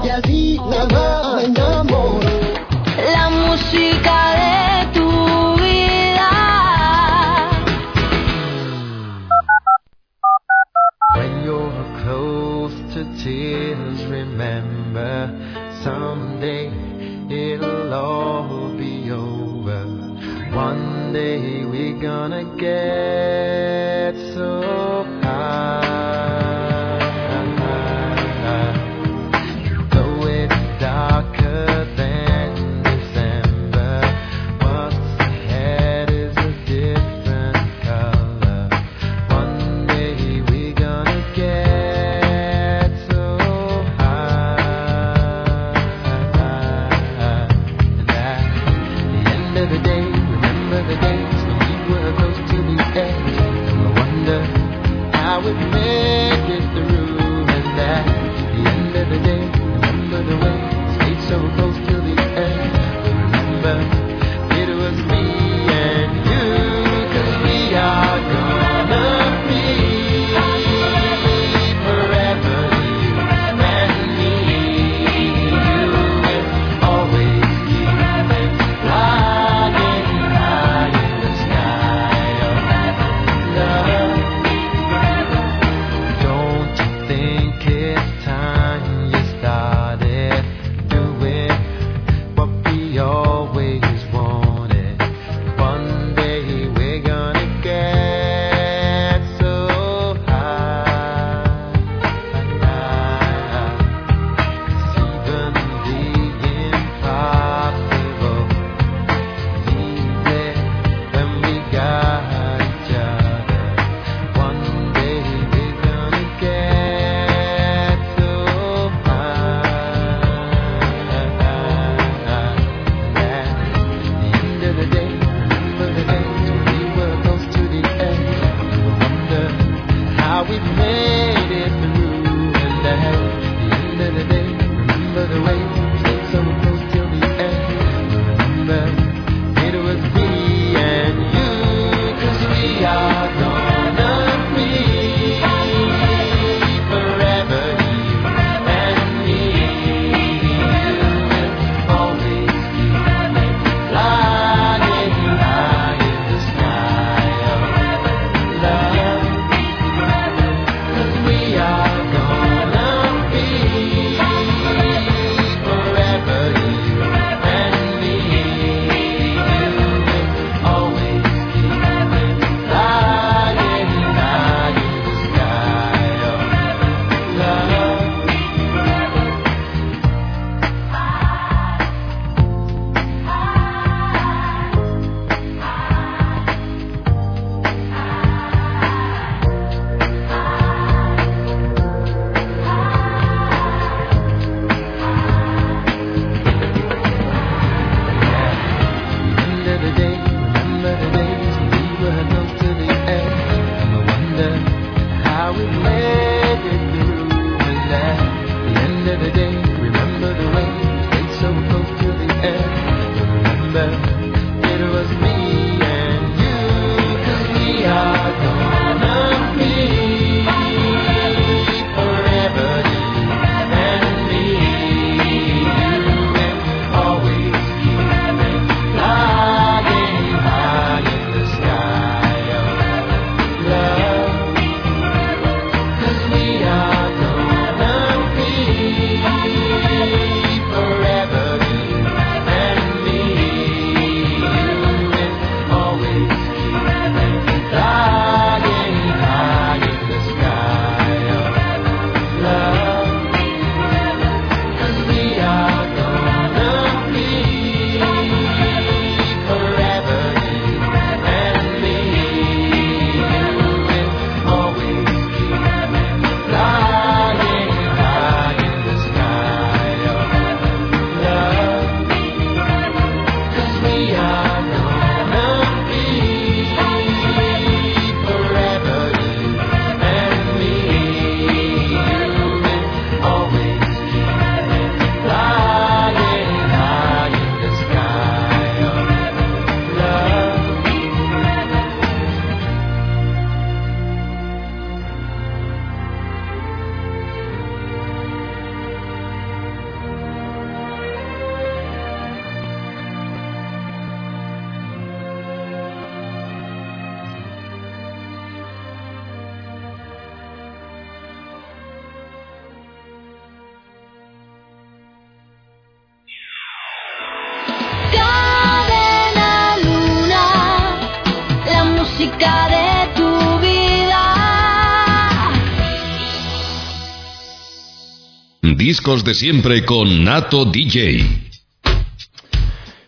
De siempre con Nato DJ.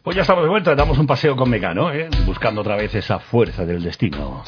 Pues ya estamos de vuelta, damos un paseo con Mecano, ¿eh? buscando otra vez esa fuerza del destino.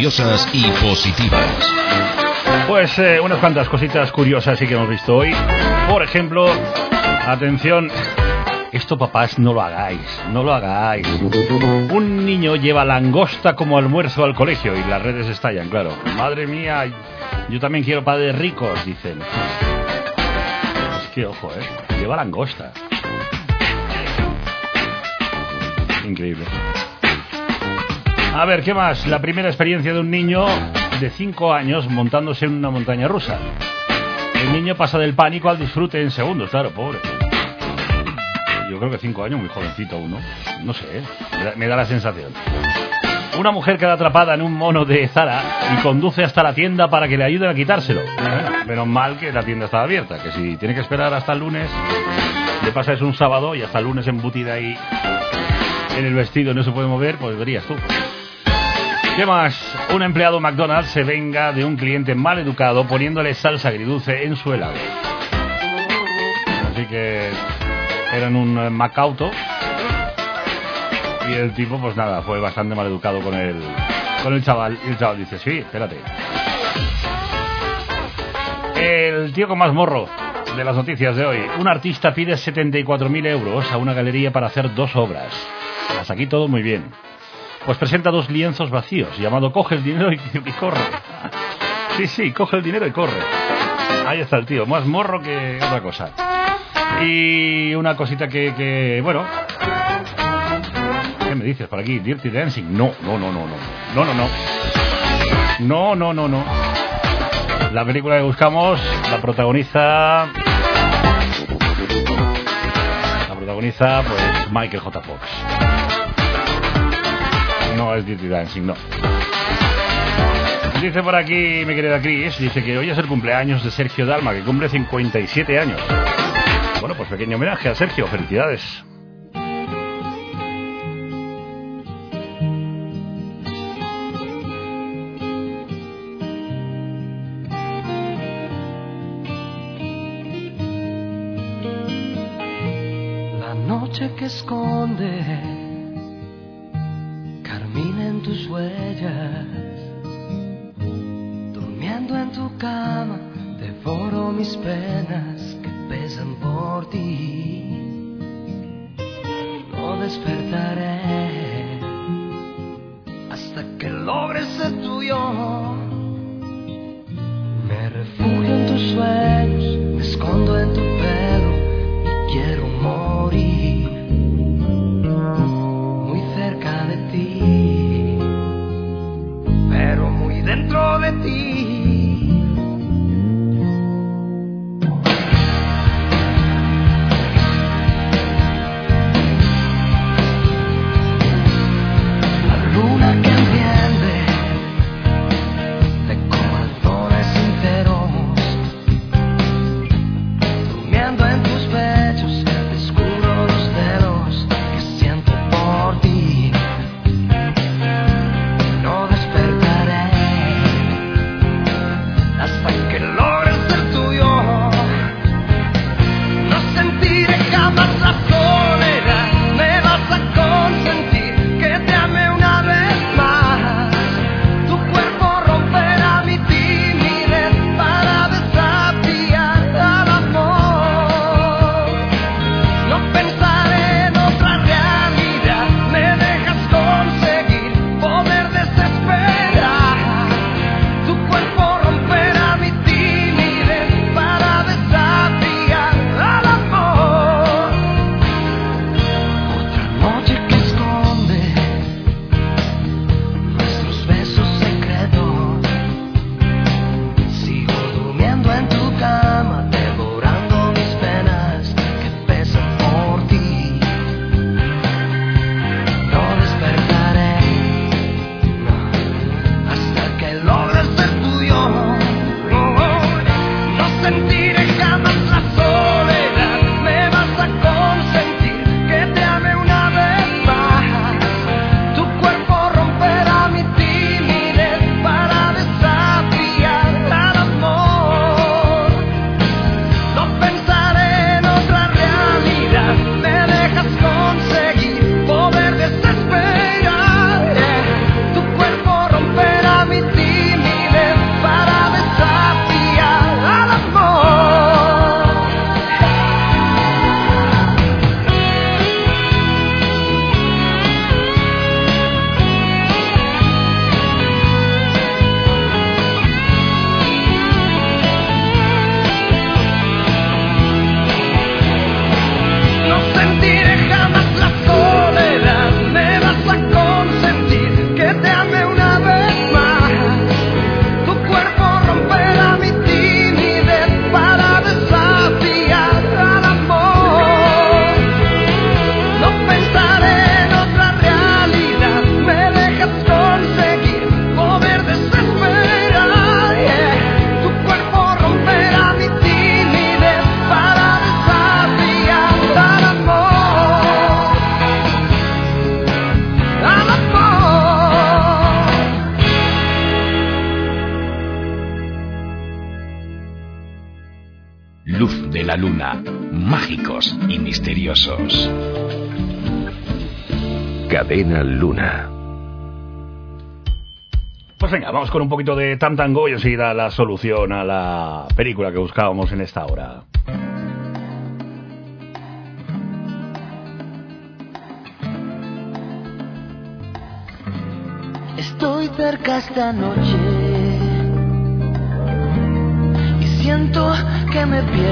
Curiosas y positivas. Pues eh, unas cuantas cositas curiosas sí que hemos visto hoy. Por ejemplo, atención, esto papás no lo hagáis, no lo hagáis. Un niño lleva langosta como almuerzo al colegio y las redes estallan, claro. Madre mía, yo también quiero padres ricos, dicen. Es que ojo, eh, lleva langosta. Increíble. A ver, ¿qué más? La primera experiencia de un niño de 5 años montándose en una montaña rusa. El niño pasa del pánico al disfrute en segundos, claro, pobre. Yo creo que 5 años, muy jovencito uno. No sé, ¿eh? me da, la sensación. Una mujer queda atrapada en un mono de Zara y conduce hasta la tienda para que le ayuden a quitárselo. Menos mal que la tienda está abierta, que si tiene que esperar hasta el lunes, le pasa es un sábado y hasta el lunes embutida ahí en el vestido no se puede mover, pues verías tú. ¿Qué más? Un empleado McDonald's se venga de un cliente mal educado poniéndole salsa agridulce en su helado. Así que era en un eh, Macauto y el tipo, pues nada, fue bastante mal educado con el, con el chaval. Y el chaval dice, sí, espérate. El tío con más morro de las noticias de hoy. Un artista pide 74.000 euros a una galería para hacer dos obras. Hasta aquí todo muy bien. Pues presenta dos lienzos vacíos, llamado Coge el dinero y, corre. Sí, sí, coge el dinero y corre. Ahí está el tío, más morro que otra cosa. Y una cosita que, que bueno... ¿Qué me dices por aquí? Dirty Dancing. No, no, no, no, no. No, no, no. No, no, no, no. La película que buscamos la protagoniza... La protagoniza, pues, Michael J. Fox. No es Dirty Dancing, no. Dice por aquí mi querida Chris, dice que hoy es el cumpleaños de Sergio Dalma, que cumple 57 años. Bueno, pues pequeño homenaje a Sergio, felicidades. Luna. Pues venga, vamos con un poquito de tam tango y así da la solución a la película que buscábamos en esta hora. Estoy cerca esta noche y siento que me pierdo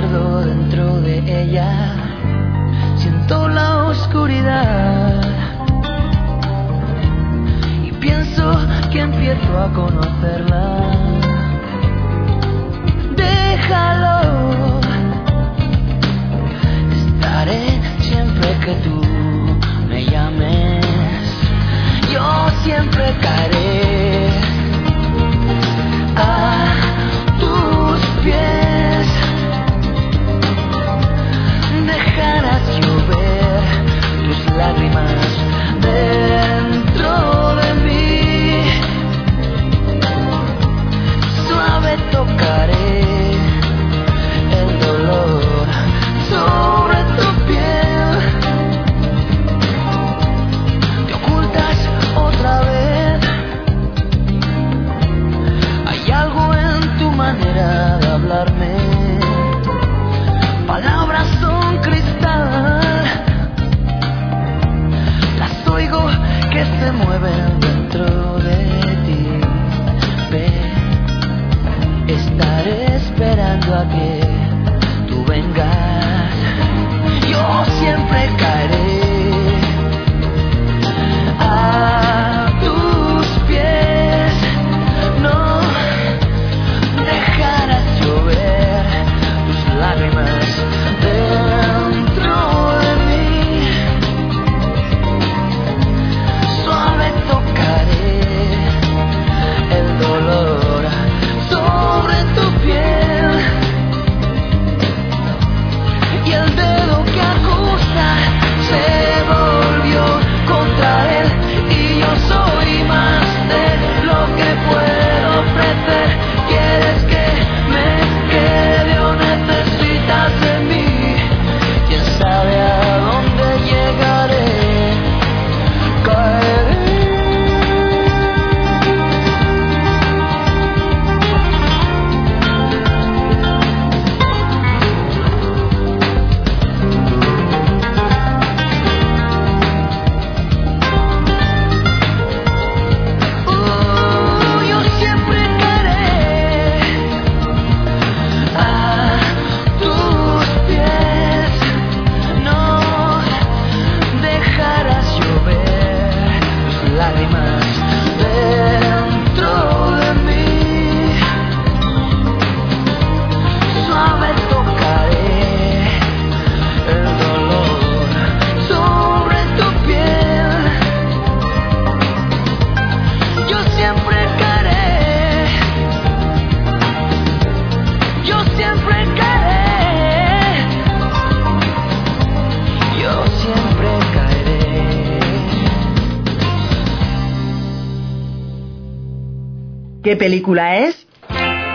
¿Qué película es?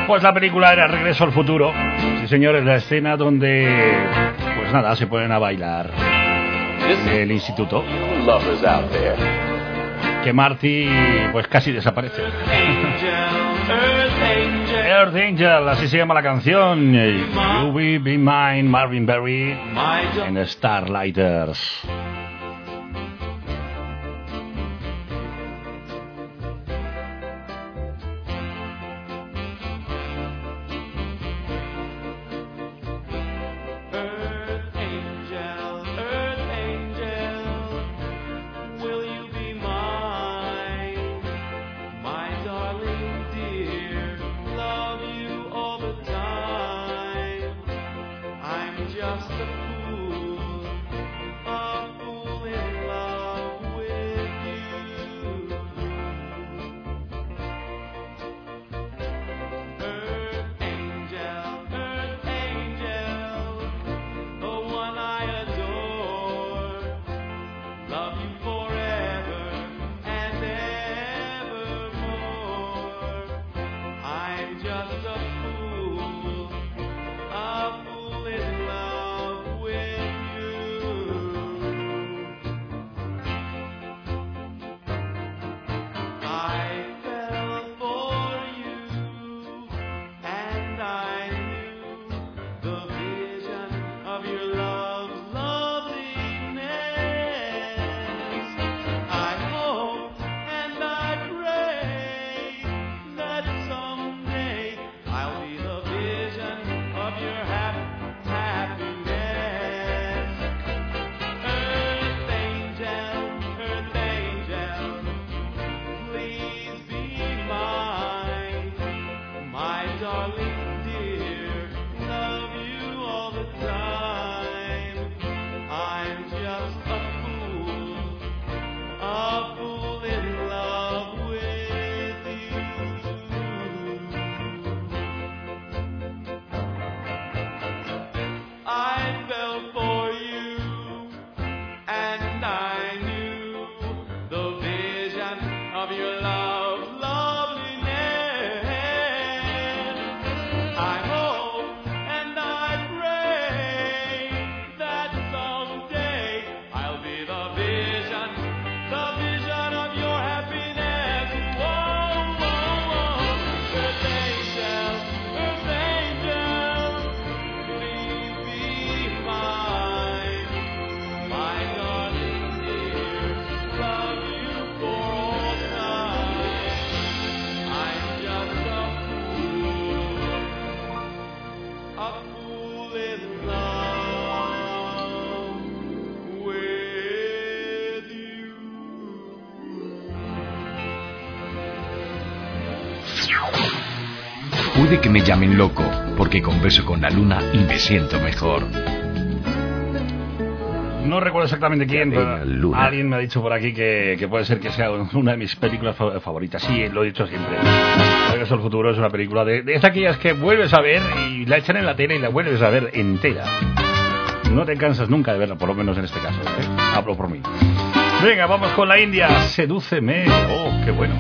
Pues la película era Regreso al futuro. Sí, señores, la escena donde, pues nada, se ponen a bailar el instituto. Que Marty, pues casi desaparece. Earth Angel, así se llama la canción. You Will Be Mine, Marvin Berry, en Starlighters. Me llamen loco, porque converso con la luna y me siento mejor. No recuerdo exactamente quién, pero alguien me ha dicho por aquí que, que puede ser que sea una de mis películas fa- favoritas. Sí, lo he dicho siempre. Regreso al futuro es una película de, de es aquellas que vuelves a ver y la echan en la tele y la vuelves a ver entera. No te cansas nunca de verla, por lo menos en este caso. ¿eh? Hablo por mí. Venga, vamos con la India. Sedúceme. Oh, qué bueno.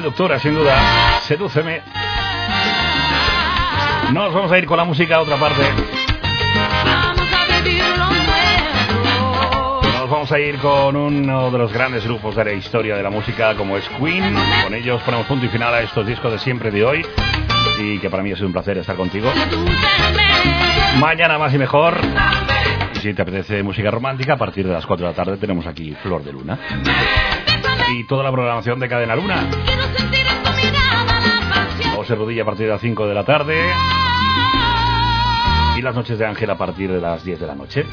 Seductora, sin duda. Sedúceme. Nos vamos a ir con la música a otra parte. Nos vamos a ir con uno de los grandes grupos de la historia de la música, como es Queen. Con ellos ponemos punto y final a estos discos de siempre de hoy. Y que para mí ha sido un placer estar contigo. Mañana más y mejor. Y si te apetece música romántica, a partir de las 4 de la tarde tenemos aquí Flor de Luna. Y toda la programación de Cadena Luna. José Rodilla a partir de las 5 de la tarde. Y las noches de Ángel a partir de las 10 de la noche.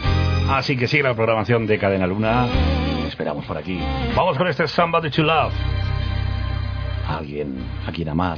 Así que sigue la programación de Cadena Luna. Esperamos por aquí. Vamos con este Somebody to Love. Alguien a quien amar.